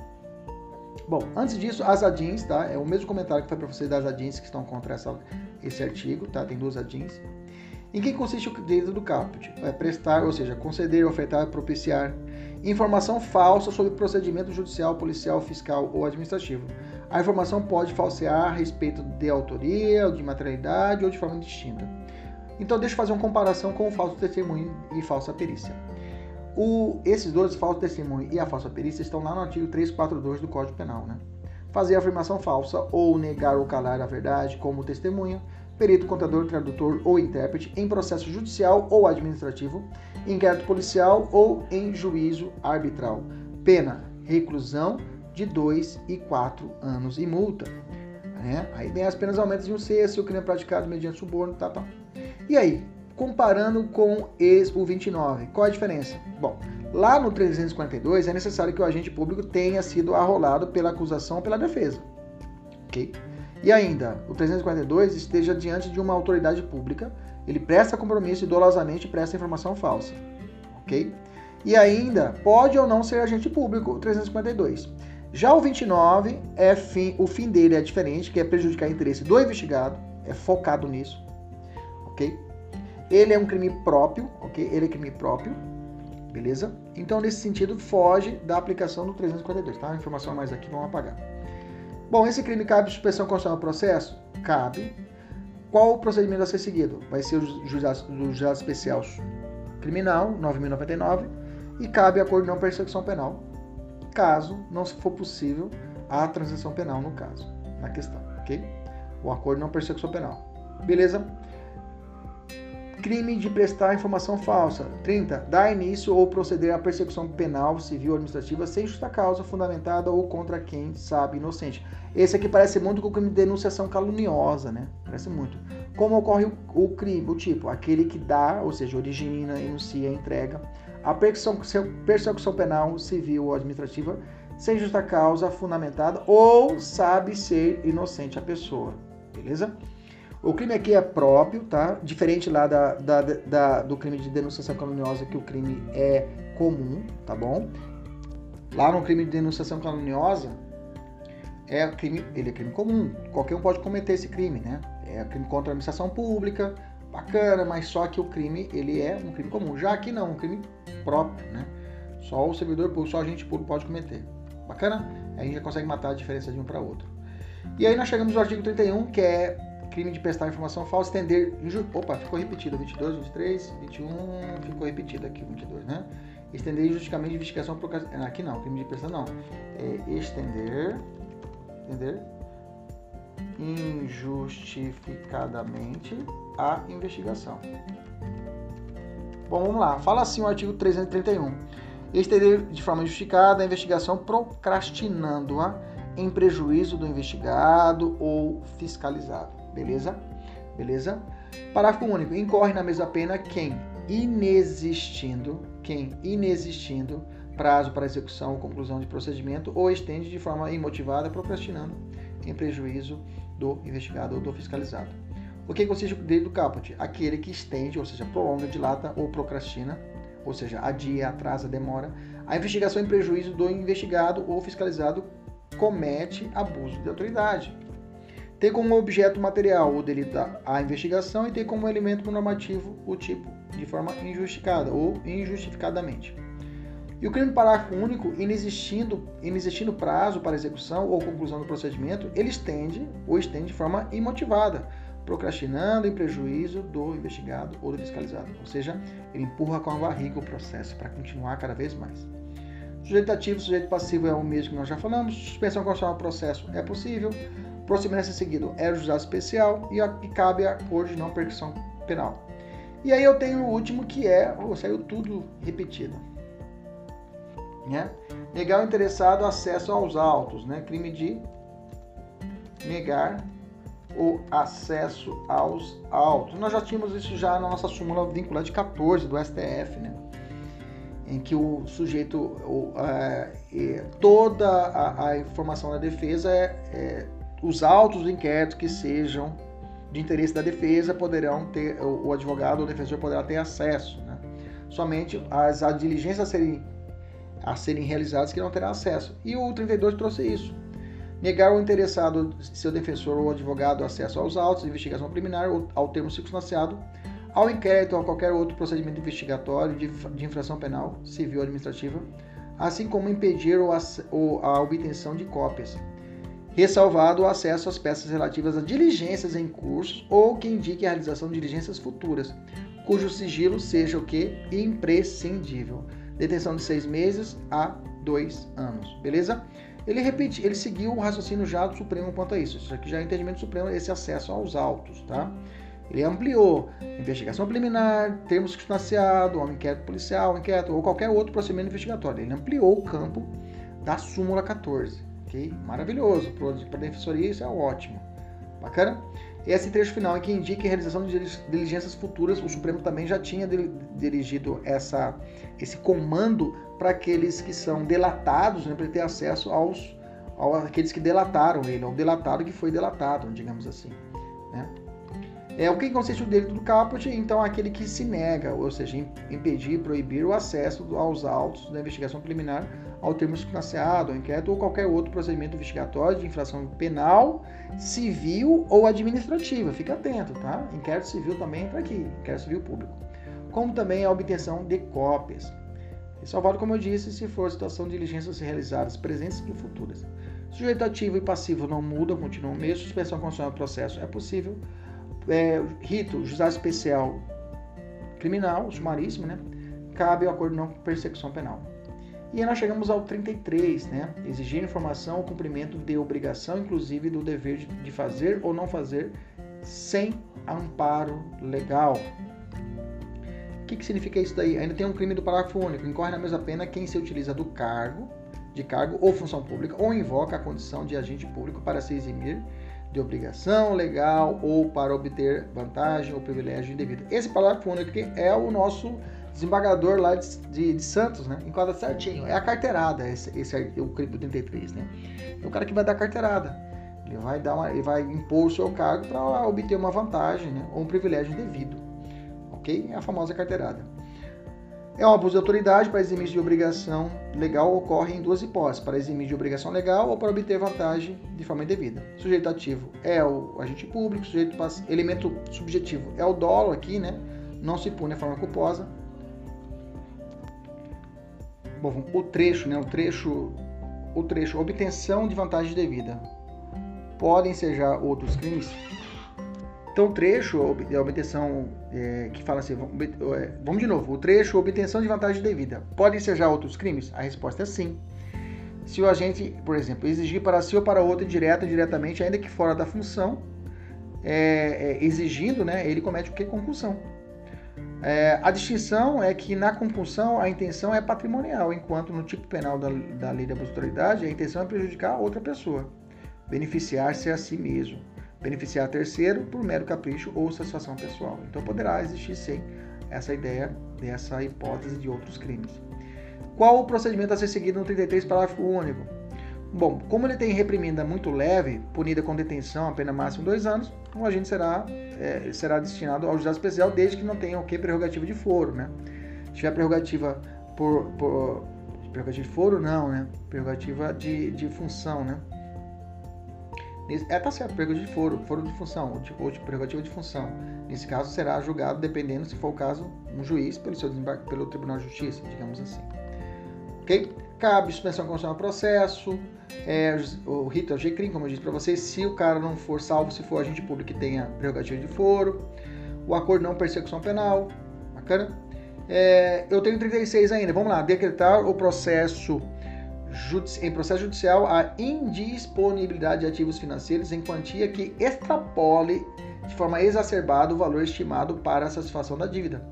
Bom, antes disso, as ADINs, tá? É o mesmo comentário que foi para vocês das ADINs que estão contra essa, esse artigo, tá? Tem duas ADINs. Em que consiste o direito do caput? É prestar, ou seja, conceder, ofertar, propiciar informação falsa sobre procedimento judicial, policial, fiscal ou administrativo. A informação pode falsear a respeito de autoria, de materialidade ou de forma distinta. Então, deixa eu fazer uma comparação com o falso testemunho e falsa perícia. O, esses dois, falso testemunho e a falsa perícia, estão lá no artigo 342 do Código Penal. Né? Fazer afirmação falsa ou negar ou calar a verdade como testemunha, perito, contador, tradutor ou intérprete em processo judicial ou administrativo, inquérito policial ou em juízo arbitral. Pena: reclusão de 2 e 4 anos e multa. Né? Aí vem as penas aumentam de um sexto, o crime é praticado mediante suborno, tá, tá. E aí, comparando com o 29, qual a diferença? Bom, lá no 342 é necessário que o agente público tenha sido arrolado pela acusação ou pela defesa. Ok? E ainda, o 342 esteja diante de uma autoridade pública, ele presta compromisso e dolosamente presta informação falsa. Ok? E ainda, pode ou não ser agente público, o 352. Já o 29, é fim, o fim dele é diferente, que é prejudicar o interesse do investigado, é focado nisso, ok? Ele é um crime próprio, ok? Ele é crime próprio, beleza? Então, nesse sentido, foge da aplicação do 342, tá? A informação mais aqui, vamos apagar. Bom, esse crime cabe suspensão constitucional do processo? Cabe. Qual o procedimento a ser seguido? Vai ser o juizado, especial criminal, 9.099, e cabe acordo de não persecução penal, caso não for possível a transação penal no caso, na questão, ok? O acordo não persecução penal. Beleza? Crime de prestar informação falsa. 30. Dar início ou proceder à persecução penal, civil ou administrativa sem justa causa fundamentada ou contra quem sabe inocente. Esse aqui parece muito com o crime de denunciação caluniosa, né? Parece muito. Como ocorre o, o crime, o tipo? Aquele que dá, ou seja, origina, enuncia, entrega a persecução, persecução penal, civil ou administrativa sem justa causa fundamentada ou sabe ser inocente a pessoa, beleza? O crime aqui é próprio, tá? Diferente lá da, da, da, do crime de denunciação caluniosa, que o crime é comum, tá bom? Lá no crime de denunciação caluniosa, é crime, ele é crime comum. Qualquer um pode cometer esse crime, né? É crime contra a administração pública, bacana, mas só que o crime ele é um crime comum. Já aqui não, um crime próprio, né? Só o servidor público, só a gente público pode cometer. Bacana? Aí a gente já consegue matar a diferença de um para outro. E aí nós chegamos ao artigo 31, que é crime de prestar informação falsa, estender. Opa, ficou repetido. 22, 23, 21, ficou repetido aqui, 22, né? Estender injusticamente investigação por. Aqui não, crime de prestar não. É estender. Estender injustificadamente a investigação. Bom, vamos lá. Fala assim o artigo 331. Estender de forma justificada a investigação procrastinando-a em prejuízo do investigado ou fiscalizado. Beleza? Beleza? Parágrafo único. Incorre na mesma pena quem inexistindo, quem inexistindo prazo para execução ou conclusão de procedimento ou estende de forma imotivada procrastinando em prejuízo do investigado ou do fiscalizado. O que consiste o direito do caput? Aquele que estende, ou seja, prolonga, dilata ou procrastina, ou seja, adia, atrasa, demora, a investigação em prejuízo do investigado ou fiscalizado comete abuso de autoridade. Tem como objeto material o delito a investigação e tem como elemento normativo o tipo, de forma injustificada ou injustificadamente. E o crime parágrafo único, inexistindo, inexistindo prazo para execução ou conclusão do procedimento, ele estende ou estende de forma imotivada, procrastinando em prejuízo do investigado ou do fiscalizado. Ou seja, ele empurra com a barriga o processo para continuar cada vez mais. Sujeito ativo, sujeito passivo é o mesmo que nós já falamos. Suspensão constitucional do processo é possível. Procedimento a ser seguido é o juizado especial e, e cabe acordo de não persecução penal. E aí eu tenho o último que é, oh, saiu tudo repetido né? Negar o interessado acesso aos autos, né? Crime de negar o acesso aos autos. Nós já tínhamos isso já na nossa súmula vinculante 14 do STF, né? Em que o sujeito, o, é, toda a, a, informação da defesa, é, é, os autos do inquérito que sejam de interesse da defesa poderão ter, o, o advogado ou o defensor poderá ter acesso, né? Somente as, as diligências a serem a serem realizadas que não terá acesso. E o 32 trouxe isso. Negar ao interessado, seu defensor ou advogado, acesso aos autos de investigação preliminar ou ao termo circunstanciado, ao inquérito ou a qualquer outro procedimento investigatório de, infração penal, civil ou administrativa, assim como impedir ou a obtenção de cópias, ressalvado o acesso às peças relativas a diligências em curso ou que indique a realização de diligências futuras, cujo sigilo seja o que? Imprescindível detenção de seis meses a dois anos, beleza? Ele repete, ele seguiu o raciocínio já do Supremo quanto a isso. Isso aqui já é entendimento do Supremo, esse acesso aos autos, tá? Ele ampliou investigação preliminar, termos substanciado, um inquérito policial, inquérito ou qualquer outro procedimento investigatório. Ele ampliou o campo da súmula 14, Maravilhoso, para defensoria isso é ótimo. Bacana? Esse trecho final em que indica a realização de diligências futuras, o Supremo também já tinha dirigido essa, esse comando para aqueles que são delatados, né, para ter acesso aos, aos aqueles que delataram ele, ao delatado que foi delatado, digamos assim. Né? É o que consiste o delito do caput, então aquele que se nega, ou seja, impedir, proibir o acesso aos autos da investigação preliminar ao termo substanciado, ao inquérito ou qualquer outro procedimento investigatório de infração penal, civil ou administrativa. Fica atento, tá? Inquérito civil também entra aqui, inquérito civil público. Como também a obtenção de cópias. Salvado, como eu disse, se for situação de diligências realizadas presentes e futuras. Sujeito ativo e passivo não mudam, continuam o mesmo. Suspensão constitucional do processo é possível. É, rito, juizado especial criminal, sumaríssimo, né? Cabe o acordo não persecução penal. E nós chegamos ao 33, né? Exigir informação ou cumprimento de obrigação, inclusive do dever de fazer ou não fazer, sem amparo legal. O que, que significa isso daí? Ainda tem um crime do parágrafo único. Incorre na mesma pena quem se utiliza do cargo, de cargo ou função pública, ou invoca a condição de agente público para se eximir de obrigação legal ou para obter vantagem ou privilégio indevido. Esse parágrafo único é o nosso desembargador lá de, de, de, Santos, né? Enquadra certinho. É a carteirada, esse, esse é o crime 33, né? É o cara que vai dar carteirada. Ele vai, dar uma, ele vai impor o seu cargo para obter uma vantagem né? ou um privilégio devido. Ok? É a famosa carteirada. É um abuso de autoridade para eximir de obrigação legal ocorre em duas hipóteses: para eximir de obrigação legal ou para obter vantagem de forma indevida. Sujeito ativo é o agente público, sujeito elemento subjetivo é o dolo aqui, né? Não se pune a forma culposa, Bom, o trecho, né? O trecho, o trecho, obtenção de vantagem devida. Podem já outros crimes? Então, o trecho, a obtenção, é, que fala assim, é, vamos de novo, o trecho, obtenção de vantagem devida. Podem já outros crimes? A resposta é sim. Se o agente, por exemplo, exigir para si ou para outro, direta ou indiretamente, ainda que fora da função, é, é, exigindo, né, ele comete o que? Concussão. É, a distinção é que na compulsão a intenção é patrimonial, enquanto no tipo penal da, da lei da autoridade a intenção é prejudicar outra pessoa, beneficiar-se a si mesmo, beneficiar terceiro por mero capricho ou satisfação pessoal. Então poderá existir sim essa ideia dessa hipótese de outros crimes. Qual o procedimento a ser seguido no 33, parágrafo único? Bom, como ele tem reprimenda muito leve, punida com detenção, a pena máxima dois anos, o agente será, é, será destinado ao juizado especial desde que não tenha o que prerrogativa de foro, né? Se tiver prerrogativa por, por prerrogativa de foro, não, né? Prerrogativa de, de função, né? É, tá certo, prerrogativa de foro, foro de função, ou de, ou de prerrogativa de função. Nesse caso, será julgado, dependendo, se for o caso, um juiz pelo seu pelo Tribunal de Justiça, digamos assim. Ok? Cabe suspensão constitucional processo, é, o rito é o GCRIM, como eu disse para vocês, se o cara não for salvo, se for agente público que tenha prerrogativa de foro, o acordo não persecução penal, bacana? É, eu tenho 36 ainda, vamos lá, decretar o processo em processo judicial a indisponibilidade de ativos financeiros em quantia que extrapole de forma exacerbada o valor estimado para a satisfação da dívida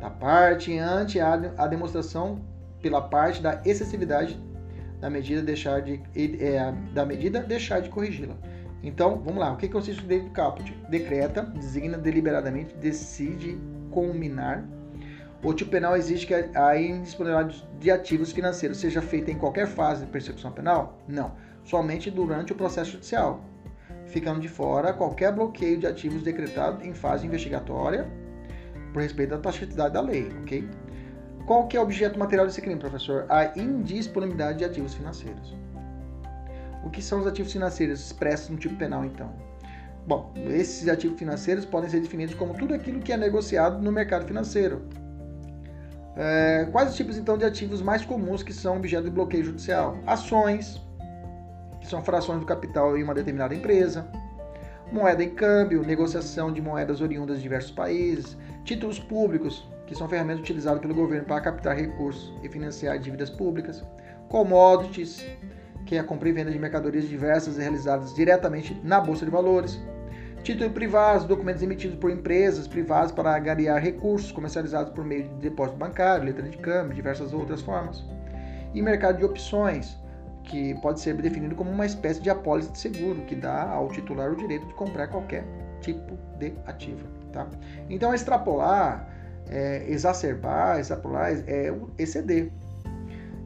da parte ante a demonstração pela parte da excessividade da medida deixar de é, da medida deixar de corrigi-la. Então, vamos lá. O que consiste o direito do caput? Decreta, designa deliberadamente, decide culminar. O tipo penal exige que a indisponibilidade de ativos financeiros seja feita em qualquer fase de persecução penal? Não. Somente durante o processo judicial, ficando de fora qualquer bloqueio de ativos decretado em fase investigatória por respeito à taxatividade da lei, ok? Qual que é o objeto material desse crime, professor? A indisponibilidade de ativos financeiros. O que são os ativos financeiros expressos no tipo penal, então? Bom, esses ativos financeiros podem ser definidos como tudo aquilo que é negociado no mercado financeiro. É, quais os tipos, então, de ativos mais comuns que são objeto de bloqueio judicial? Ações, que são frações do capital em uma determinada empresa. Moeda em câmbio, negociação de moedas oriundas de diversos países. Títulos públicos, que são ferramentas utilizadas pelo governo para captar recursos e financiar dívidas públicas, commodities, que é a compra e venda de mercadorias diversas realizadas diretamente na Bolsa de Valores. Títulos privados, documentos emitidos por empresas privadas para agariar recursos comercializados por meio de depósito bancário, letra de câmbio, diversas outras formas. E mercado de opções, que pode ser definido como uma espécie de apólice de seguro, que dá ao titular o direito de comprar qualquer tipo de ativo. Tá? Então, extrapolar, é, exacerbar, extrapolar é exceder.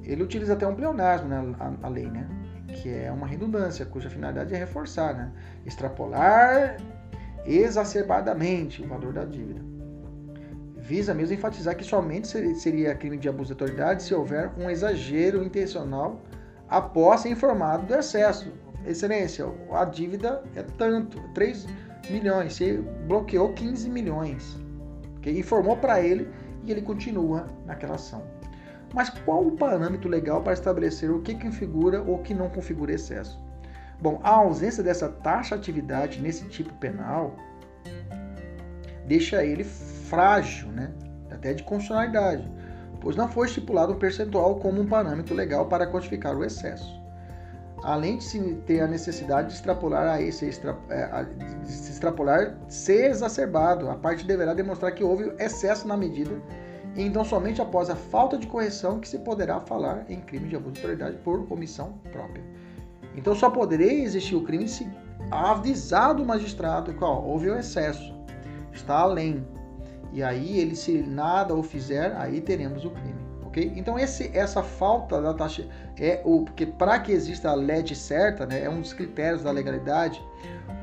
Ele utiliza até um pleonasmo, né, lei, né? que é uma redundância, cuja finalidade é reforçar, né? extrapolar exacerbadamente o valor da dívida. Visa mesmo enfatizar que somente seria crime de abuso de autoridade se houver um exagero intencional após ser informado do excesso. Excelência, a dívida é tanto, 3 milhões, você bloqueou 15 milhões. Okay? Informou para ele e ele continua naquela ação. Mas qual o parâmetro legal para estabelecer o que configura ou que não configura excesso? Bom, a ausência dessa taxa atividade nesse tipo penal deixa ele frágil, né? até de constitucionalidade, pois não foi estipulado um percentual como um parâmetro legal para quantificar o excesso. Além de se ter a necessidade de extrapolar a esse extra, é, de se extrapolar ser exacerbado, a parte deverá demonstrar que houve excesso na medida e então somente após a falta de correção que se poderá falar em crime de abuso de autoridade por omissão própria. Então só poderia existir o crime se avisado o magistrado que ó, houve o excesso, está além. E aí ele se nada o fizer, aí teremos o crime, ok? Então esse, essa falta da taxa é o porque para que exista a LED certa, né, é um dos critérios da legalidade,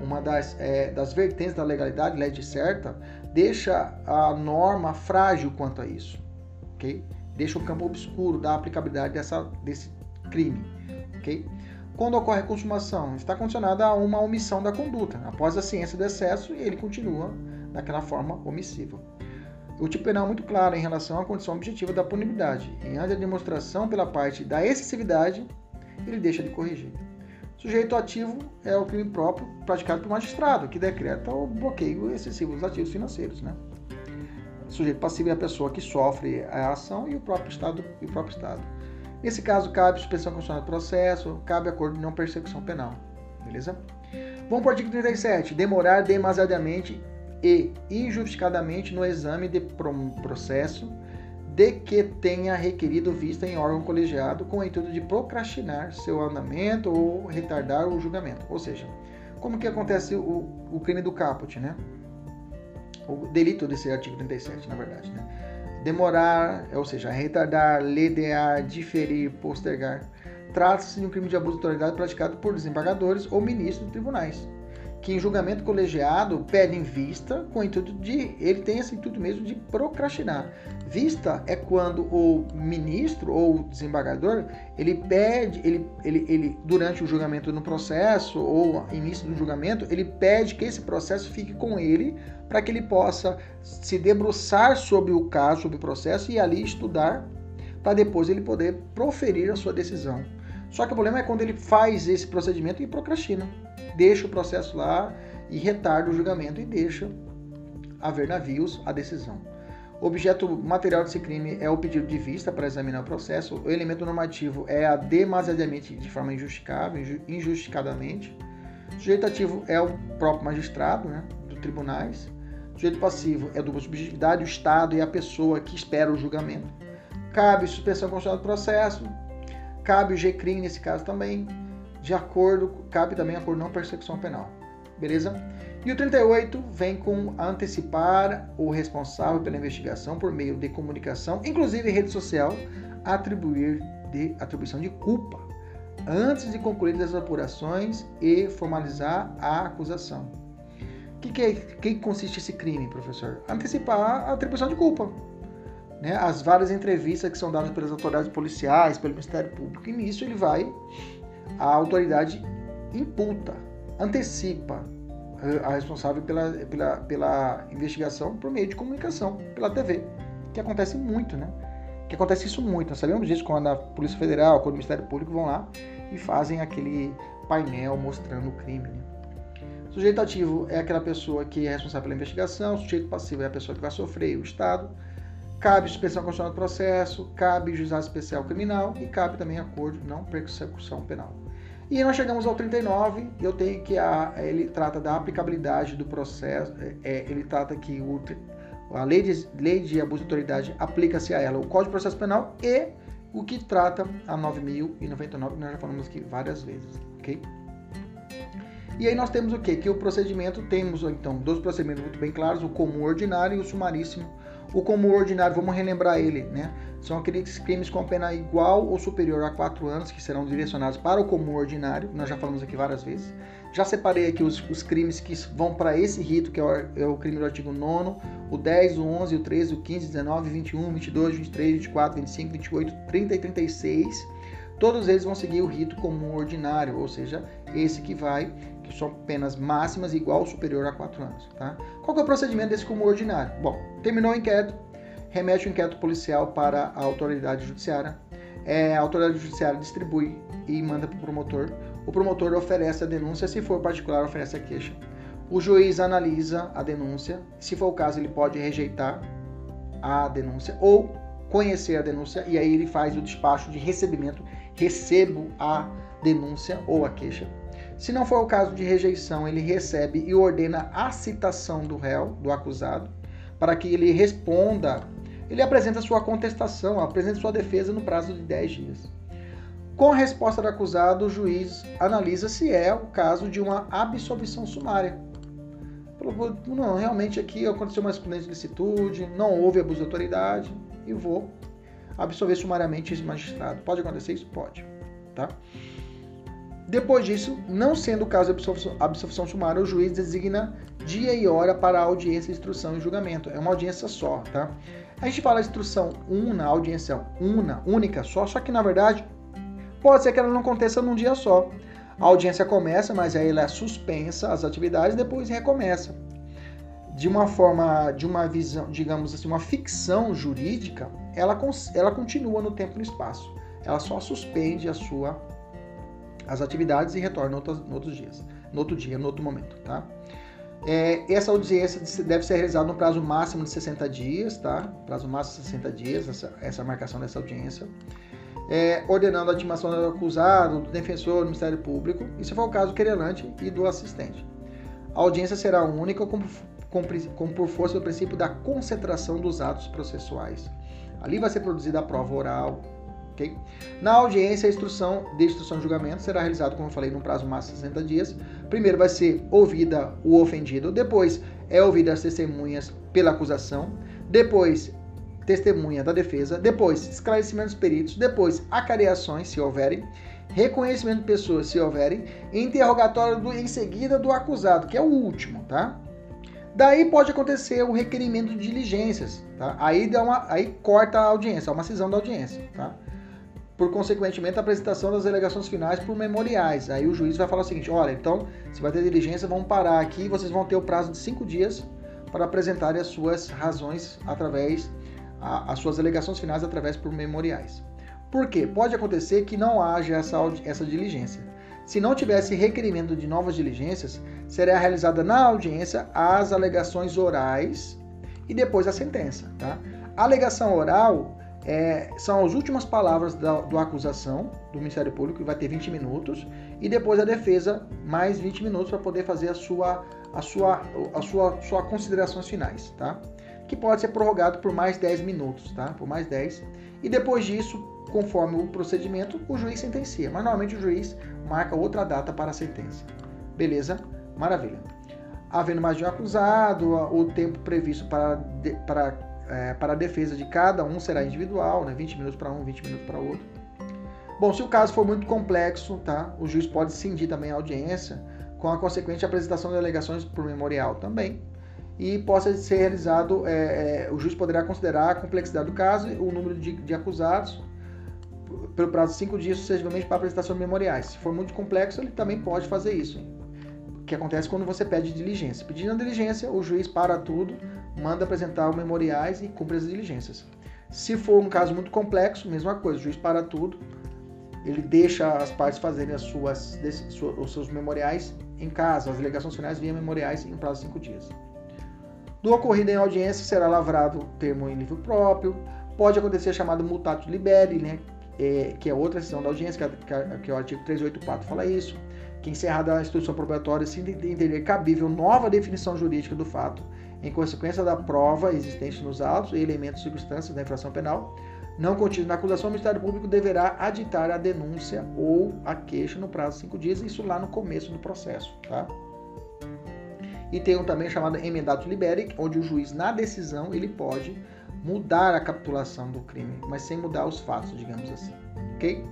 uma das, é, das vertentes da legalidade, LED certa, deixa a norma frágil quanto a isso, ok? Deixa o campo obscuro da aplicabilidade dessa, desse crime, ok? Quando ocorre a consumação, está condicionada a uma omissão da conduta. Após a ciência do excesso, ele continua daquela forma omissiva. O tipo penal é muito claro em relação à condição objetiva da punibilidade. Em área de demonstração pela parte da excessividade, ele deixa de corrigir. Sujeito ativo é o crime próprio praticado por magistrado, que decreta o bloqueio excessivo dos ativos financeiros. Né? Sujeito passivo é a pessoa que sofre a ação e o próprio Estado. E o próprio estado. Nesse caso, cabe suspensão constitucional do processo, cabe acordo de não persecução penal. Beleza? Vamos para o artigo 37. Demorar demasiadamente e injustificadamente no exame de processo de que tenha requerido vista em órgão colegiado com o intuito de procrastinar seu andamento ou retardar o julgamento. Ou seja, como que acontece o, o crime do caput, né? O delito desse artigo 37, na verdade, né? Demorar, ou seja, retardar, ledear, diferir, postergar. Trata-se de um crime de abuso de autoridade praticado por desembargadores ou ministros de tribunais que em julgamento colegiado pedem vista com o intuito de. Ele tem esse intuito mesmo de procrastinar. Vista é quando o ministro ou o desembargador ele pede, ele, ele, ele durante o julgamento no processo ou início do julgamento, ele pede que esse processo fique com ele para que ele possa se debruçar sobre o caso, sobre o processo e ali estudar para depois ele poder proferir a sua decisão. Só que o problema é quando ele faz esse procedimento e procrastina. Deixa o processo lá e retarda o julgamento e deixa haver navios a decisão. O objeto material desse crime é o pedido de vista para examinar o processo. O elemento normativo é a demasiadamente de forma injustificável, injustificadamente. O sujeito ativo é o próprio magistrado, né, dos tribunais. O sujeito passivo é dupla subjetividade, o Estado e a pessoa que espera o julgamento. Cabe suspensão constitucional do processo, Cabe o GCRIM nesse caso também, de acordo, cabe também acordo não persecução penal. Beleza? E o 38 vem com antecipar o responsável pela investigação por meio de comunicação, inclusive rede social, atribuir de atribuição de culpa antes de concluir as apurações e formalizar a acusação. O que, que, é, que consiste esse crime, professor? Antecipar a atribuição de culpa né, as várias entrevistas que são dadas pelas autoridades policiais, pelo Ministério Público, e nisso ele vai, a autoridade imputa, antecipa eh, a responsável pela, pela, pela investigação por meio de comunicação, pela TV, que acontece muito, né? Que acontece isso muito. Nós sabemos disso quando a Polícia Federal, quando o Ministério Público vão lá e fazem aquele painel mostrando o crime. Né? Sujeito ativo é aquela pessoa que é responsável pela investigação, o sujeito passivo é a pessoa que vai sofrer, o Estado cabe suspensão constitucional do processo, cabe juizado especial criminal e cabe também acordo não persecução penal. E nós chegamos ao 39, eu tenho que a, ele trata da aplicabilidade do processo, é, ele trata que o, a lei de, lei de abuso de autoridade aplica-se a ela o Código de Processo Penal e o que trata a 9.099, que nós já falamos aqui várias vezes, ok? E aí nós temos o quê? Que o procedimento, temos então dois procedimentos muito bem claros, o comum ordinário e o sumaríssimo. O comum ordinário, vamos relembrar ele, né? São aqueles crimes com pena igual ou superior a 4 anos que serão direcionados para o comum ordinário, nós já falamos aqui várias vezes. Já separei aqui os, os crimes que vão para esse rito, que é o, é o, crime do artigo 9, o 10, o 11, o 13, o 15, 19, 21, 22, 23, 24, 25, 28, 30 e 36. Todos eles vão seguir o rito comum ordinário, ou seja, esse que vai, são penas máximas igual ou superior a 4 anos. Tá? Qual é o procedimento desse comum ordinário? Bom, terminou o inquérito, remete o inquérito policial para a autoridade judiciária. É, a autoridade judiciária distribui e manda para o promotor. O promotor oferece a denúncia, se for particular, oferece a queixa. O juiz analisa a denúncia, se for o caso, ele pode rejeitar a denúncia ou conhecer a denúncia e aí ele faz o despacho de recebimento, recebo a denúncia ou a queixa. Se não for o caso de rejeição, ele recebe e ordena a citação do réu, do acusado, para que ele responda ele apresenta sua contestação, apresenta sua defesa no prazo de 10 dias. Com a resposta do acusado, o juiz analisa se é o caso de uma absolvição sumária. Não, realmente aqui aconteceu uma excludente de licitude, não houve abuso de autoridade e vou absolver sumariamente esse magistrado. Pode acontecer isso? Pode. Tá? Depois disso, não sendo o caso de absolvição, sumária, o juiz designa dia e hora para a audiência, instrução e julgamento. É uma audiência só, tá? A gente fala instrução una, audiência una, única só, só que na verdade pode ser que ela não aconteça num dia só. A audiência começa, mas aí ela é suspensa as atividades depois recomeça. De uma forma, de uma visão, digamos assim, uma ficção jurídica, ela, ela continua no tempo e no espaço. Ela só suspende a sua as atividades e retorna no outros dias, no outro dia, no outro momento, tá? É, essa audiência deve ser realizada no prazo máximo de 60 dias, tá? Prazo máximo de 60 dias, essa, essa marcação dessa audiência. É, ordenando a intimação do acusado, do defensor, do Ministério Público, e se for o caso, do querelante e do assistente. A audiência será única como, com, por força do princípio da concentração dos atos processuais. Ali vai ser produzida a prova oral, ok? Na audiência, a instrução de instrução de julgamento será realizada, como eu falei, num prazo máximo de 60 dias. Primeiro vai ser ouvida o ofendido, depois é ouvida as testemunhas pela acusação, depois testemunha da defesa, depois esclarecimentos peritos, depois acareações, se houverem, reconhecimento de pessoas, se houverem, interrogatório do, em seguida do acusado, que é o último, tá? Daí pode acontecer o requerimento de diligências, tá? Aí dá uma, aí corta a audiência, uma cisão da audiência, tá? Por consequentemente a apresentação das alegações finais por memoriais. Aí o juiz vai falar o seguinte: olha, então, se vai ter diligência, vamos parar aqui, vocês vão ter o prazo de cinco dias para apresentarem as suas razões através, a, as suas alegações finais através por memoriais. Por quê? Pode acontecer que não haja essa, essa diligência. Se não tivesse requerimento de novas diligências, será realizada na audiência as alegações orais e depois a sentença. Tá? A alegação oral é, são as últimas palavras da do acusação do Ministério Público, que vai ter 20 minutos, e depois a defesa mais 20 minutos para poder fazer a sua, a sua, a sua, sua considerações finais, tá? Que pode ser prorrogado por mais 10 minutos, tá? Por mais 10. E depois disso, conforme o procedimento, o juiz sentencia. Mas normalmente o juiz marca outra data para a sentença. Beleza? Maravilha. Havendo mais de um acusado, o tempo previsto para, para é, para a defesa de cada um será individual, né? 20 minutos para um, 20 minutos para outro. Bom, se o caso for muito complexo, tá? O juiz pode cindir também a audiência com a consequente apresentação de alegações por memorial também. E possa ser realizado, é, é, o juiz poderá considerar a complexidade do caso o número de, de acusados pelo prazo de cinco dias, sucessivamente, para apresentação de memoriais. Se for muito complexo, ele também pode fazer isso. Que acontece quando você pede diligência. Pedindo a diligência, o juiz para tudo, manda apresentar memoriais e cumpre as diligências. Se for um caso muito complexo, mesma coisa, o juiz para tudo, ele deixa as partes fazerem as suas, os seus memoriais em casa, as delegações finais via memoriais em prazo de cinco dias. Do ocorrido em audiência será lavrado termo em livro próprio, pode acontecer chamado mutatis liberi, né, é, que é outra decisão da audiência, que é, que é o artigo 384 fala isso, que encerrada a instituição probatória se entender cabível nova definição jurídica do fato, em consequência da prova existente nos autos e elementos e circunstâncias da infração penal, não contido na acusação, o Ministério Público deverá aditar a denúncia ou a queixa no prazo de cinco dias, isso lá no começo do processo, tá? E tem um também chamado emendato libere, onde o juiz, na decisão, ele pode mudar a capitulação do crime, mas sem mudar os fatos, digamos assim, ok?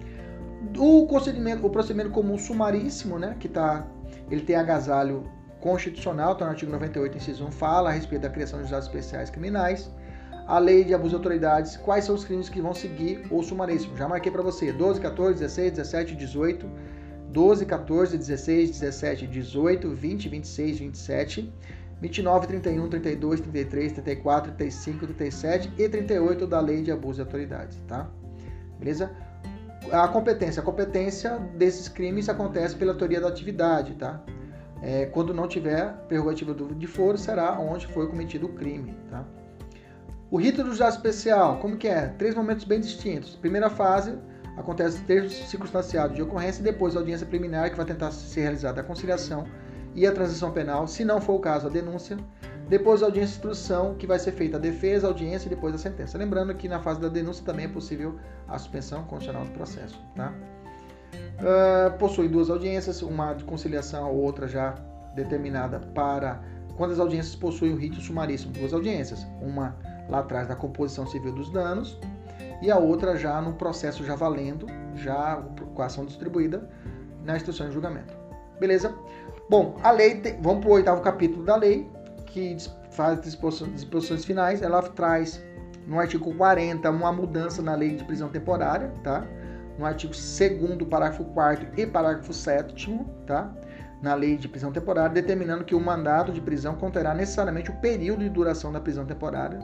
O procedimento, o procedimento comum sumaríssimo, né, que tá, ele tem agasalho constitucional, está no artigo 98, inciso 1, fala a respeito da criação de dados especiais criminais, a lei de abuso de autoridades, quais são os crimes que vão seguir o sumaríssimo. Já marquei para você: 12, 14, 16, 17, 18, 12, 14, 16, 17, 18, 20, 26, 27, 29, 31, 32, 33, 34, 35, 37 e 38 da lei de abuso de autoridades, tá? Beleza? A competência. A competência desses crimes acontece pela teoria da atividade, tá? É, quando não tiver prerrogativa de foro, será onde foi cometido o crime, tá? O rito do juizado especial, como que é? Três momentos bem distintos. Primeira fase, acontece ter circunstanciado de ocorrência depois a audiência preliminar que vai tentar ser realizada a conciliação e a transição penal, se não for o caso, a denúncia. Depois a audiência de instrução, que vai ser feita a defesa, a audiência e depois a sentença. Lembrando que na fase da denúncia também é possível a suspensão condicional do processo. Tá? Uh, possui duas audiências, uma de conciliação, outra já determinada para quando as audiências possuem o rito sumaríssimo. Duas audiências, uma lá atrás da composição civil dos danos, e a outra já no processo já valendo, já com a ação distribuída na instrução de julgamento. Beleza? Bom, a lei, vamos para o oitavo capítulo da lei, que faz disposições finais, ela traz no artigo 40 uma mudança na lei de prisão temporária, tá? No artigo 2 parágrafo 4 e parágrafo 7 tá? Na lei de prisão temporária, determinando que o mandato de prisão conterá necessariamente o período de duração da prisão temporária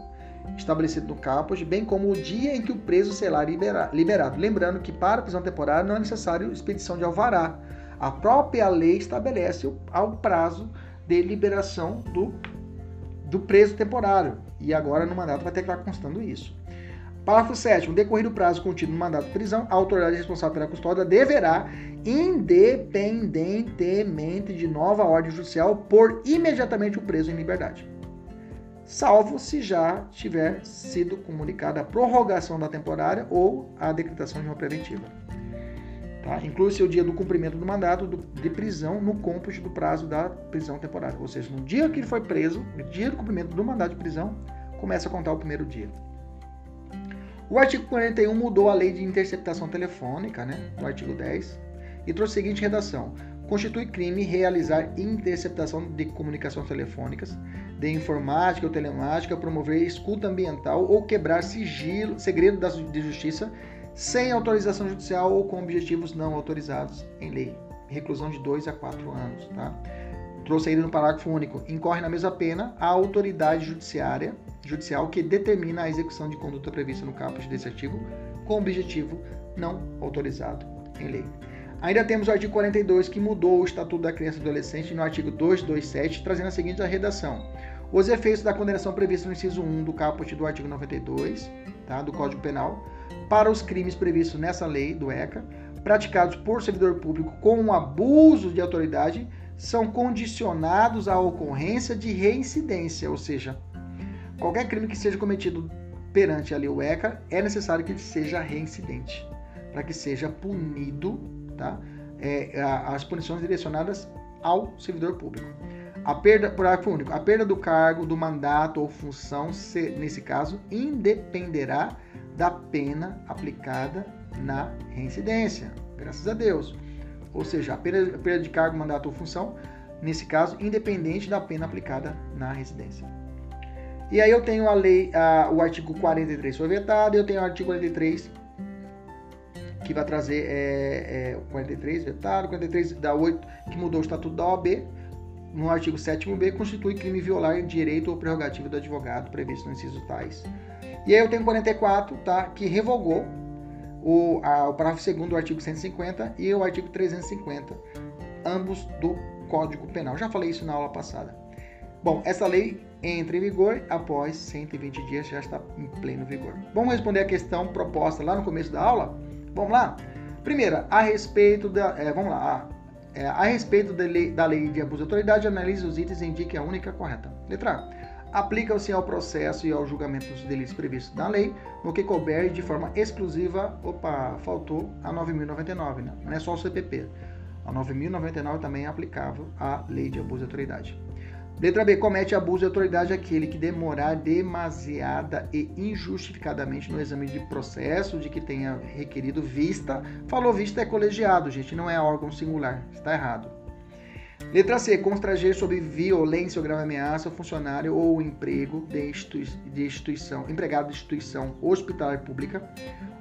estabelecido no caput, bem como o dia em que o preso será liberado. Lembrando que para a prisão temporária não é necessário expedição de alvará. A própria lei estabelece o, o prazo de liberação do, do preso temporário. E agora no mandato vai ter que estar constando isso. Parágrafo 7. Decorrido o prazo contido no mandato de prisão, a autoridade responsável pela custódia deverá, independentemente de nova ordem judicial, pôr imediatamente o preso em liberdade salvo se já tiver sido comunicada a prorrogação da temporária ou a decretação de uma preventiva. Tá? Inclui-se o dia do cumprimento do mandato de prisão no cômputo do prazo da prisão temporária. Ou seja, no dia que ele foi preso, no dia do cumprimento do mandato de prisão, começa a contar o primeiro dia. O artigo 41 mudou a lei de interceptação telefônica, né, do artigo 10, e trouxe a seguinte redação: constitui crime realizar interceptação de comunicações telefônicas, de informática ou telemática, promover escuta ambiental ou quebrar sigilo, segredo de justiça sem autorização judicial ou com objetivos não autorizados em lei. Reclusão de 2 a 4 anos. Tá? Trouxe aí no parágrafo único. Incorre na mesma pena a autoridade judiciária, judicial que determina a execução de conduta prevista no caput desse artigo com objetivo não autorizado em lei. Ainda temos o artigo 42 que mudou o Estatuto da Criança e do Adolescente no artigo 227, trazendo a seguinte redação: os efeitos da condenação prevista no inciso 1 do caput do artigo 92, tá, do Código Penal, para os crimes previstos nessa lei do ECA, praticados por servidor público com um abuso de autoridade, são condicionados à ocorrência de reincidência, ou seja, qualquer crime que seja cometido perante a lei ECA é necessário que ele seja reincidente, para que seja punido tá? É, as punições direcionadas ao servidor público. A perda, parágrafo único, a perda do cargo, do mandato ou função, se, nesse caso, independerá da pena aplicada na reincidência. Graças a Deus. Ou seja, a perda, a perda de cargo, mandato ou função, nesse caso, independente da pena aplicada na residência. E aí eu tenho a lei, a, o artigo 43 foi vetado, eu tenho o artigo 43 que vai trazer é, é, o 43 vetado, 43 da 8 que mudou o estatuto da OAB, no artigo 7b constitui crime violar direito ou prerrogativa do advogado previsto no inciso tais. E aí eu tenho 44, tá, que revogou o, a, o parágrafo 2 do artigo 150 e o artigo 350, ambos do Código Penal. Já falei isso na aula passada. Bom, essa lei entra em vigor após 120 dias, já está em pleno vigor. Vamos responder a questão proposta lá no começo da aula? Vamos lá? Primeira, a respeito da. É, vamos lá. A, é, a respeito da lei, da lei de abuso de autoridade, analise os itens e indique a única correta. Letra A aplicam-se ao processo e ao julgamento dos delitos previstos na lei, no que couber de forma exclusiva. Opa, faltou a 9.099, né? não é só o CPP. A 9.099 também é aplicável à lei de abuso de autoridade. Letra B. Comete abuso de autoridade aquele que demorar demasiada e injustificadamente no exame de processo de que tenha requerido vista. Falou vista é colegiado, gente, não é órgão singular. Está errado. Letra C. Constranger sob violência ou grave ameaça o funcionário ou emprego de, de instituição, empregado de instituição hospitalar pública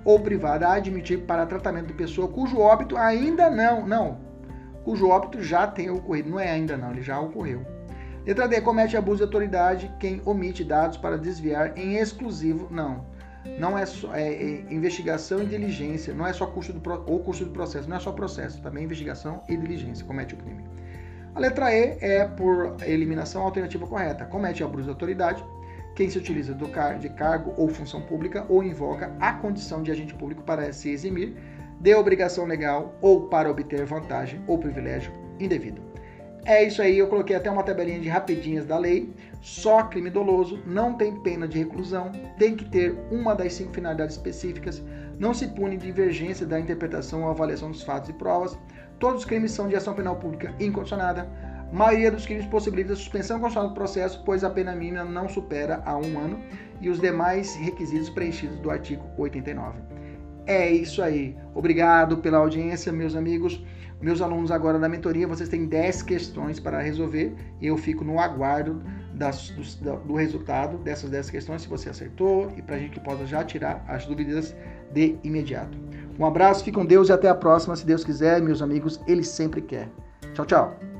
ou privada a admitir para tratamento de pessoa cujo óbito ainda não, não, cujo óbito já tenha ocorrido. Não é ainda não, ele já ocorreu. Letra D. Comete abuso de autoridade quem omite dados para desviar em exclusivo. Não. Não é só é, é, investigação e diligência. Não é só custo do ou custo do processo. Não é só processo. Também investigação e diligência. Comete o crime. A letra E é por eliminação alternativa correta. Comete abuso de autoridade quem se utiliza car de cargo ou função pública ou invoca a condição de agente público para se eximir de obrigação legal ou para obter vantagem ou privilégio indevido. É isso aí, eu coloquei até uma tabelinha de rapidinhas da lei. Só crime doloso, não tem pena de reclusão, tem que ter uma das cinco finalidades específicas, não se pune divergência da interpretação ou avaliação dos fatos e provas. Todos os crimes são de ação penal pública incondicionada. Maioria dos crimes possibilita suspensão condicional do processo, pois a pena mínima não supera a um ano e os demais requisitos preenchidos do artigo 89. É isso aí. Obrigado pela audiência, meus amigos. Meus alunos agora da mentoria, vocês têm 10 questões para resolver e eu fico no aguardo das, do, do, resultado dessas 10 questões, se você acertou e para a gente que possa já tirar as dúvidas de imediato. Um abraço, fique com Deus e até a próxima, se Deus quiser, meus amigos, Ele sempre quer. Tchau, tchau.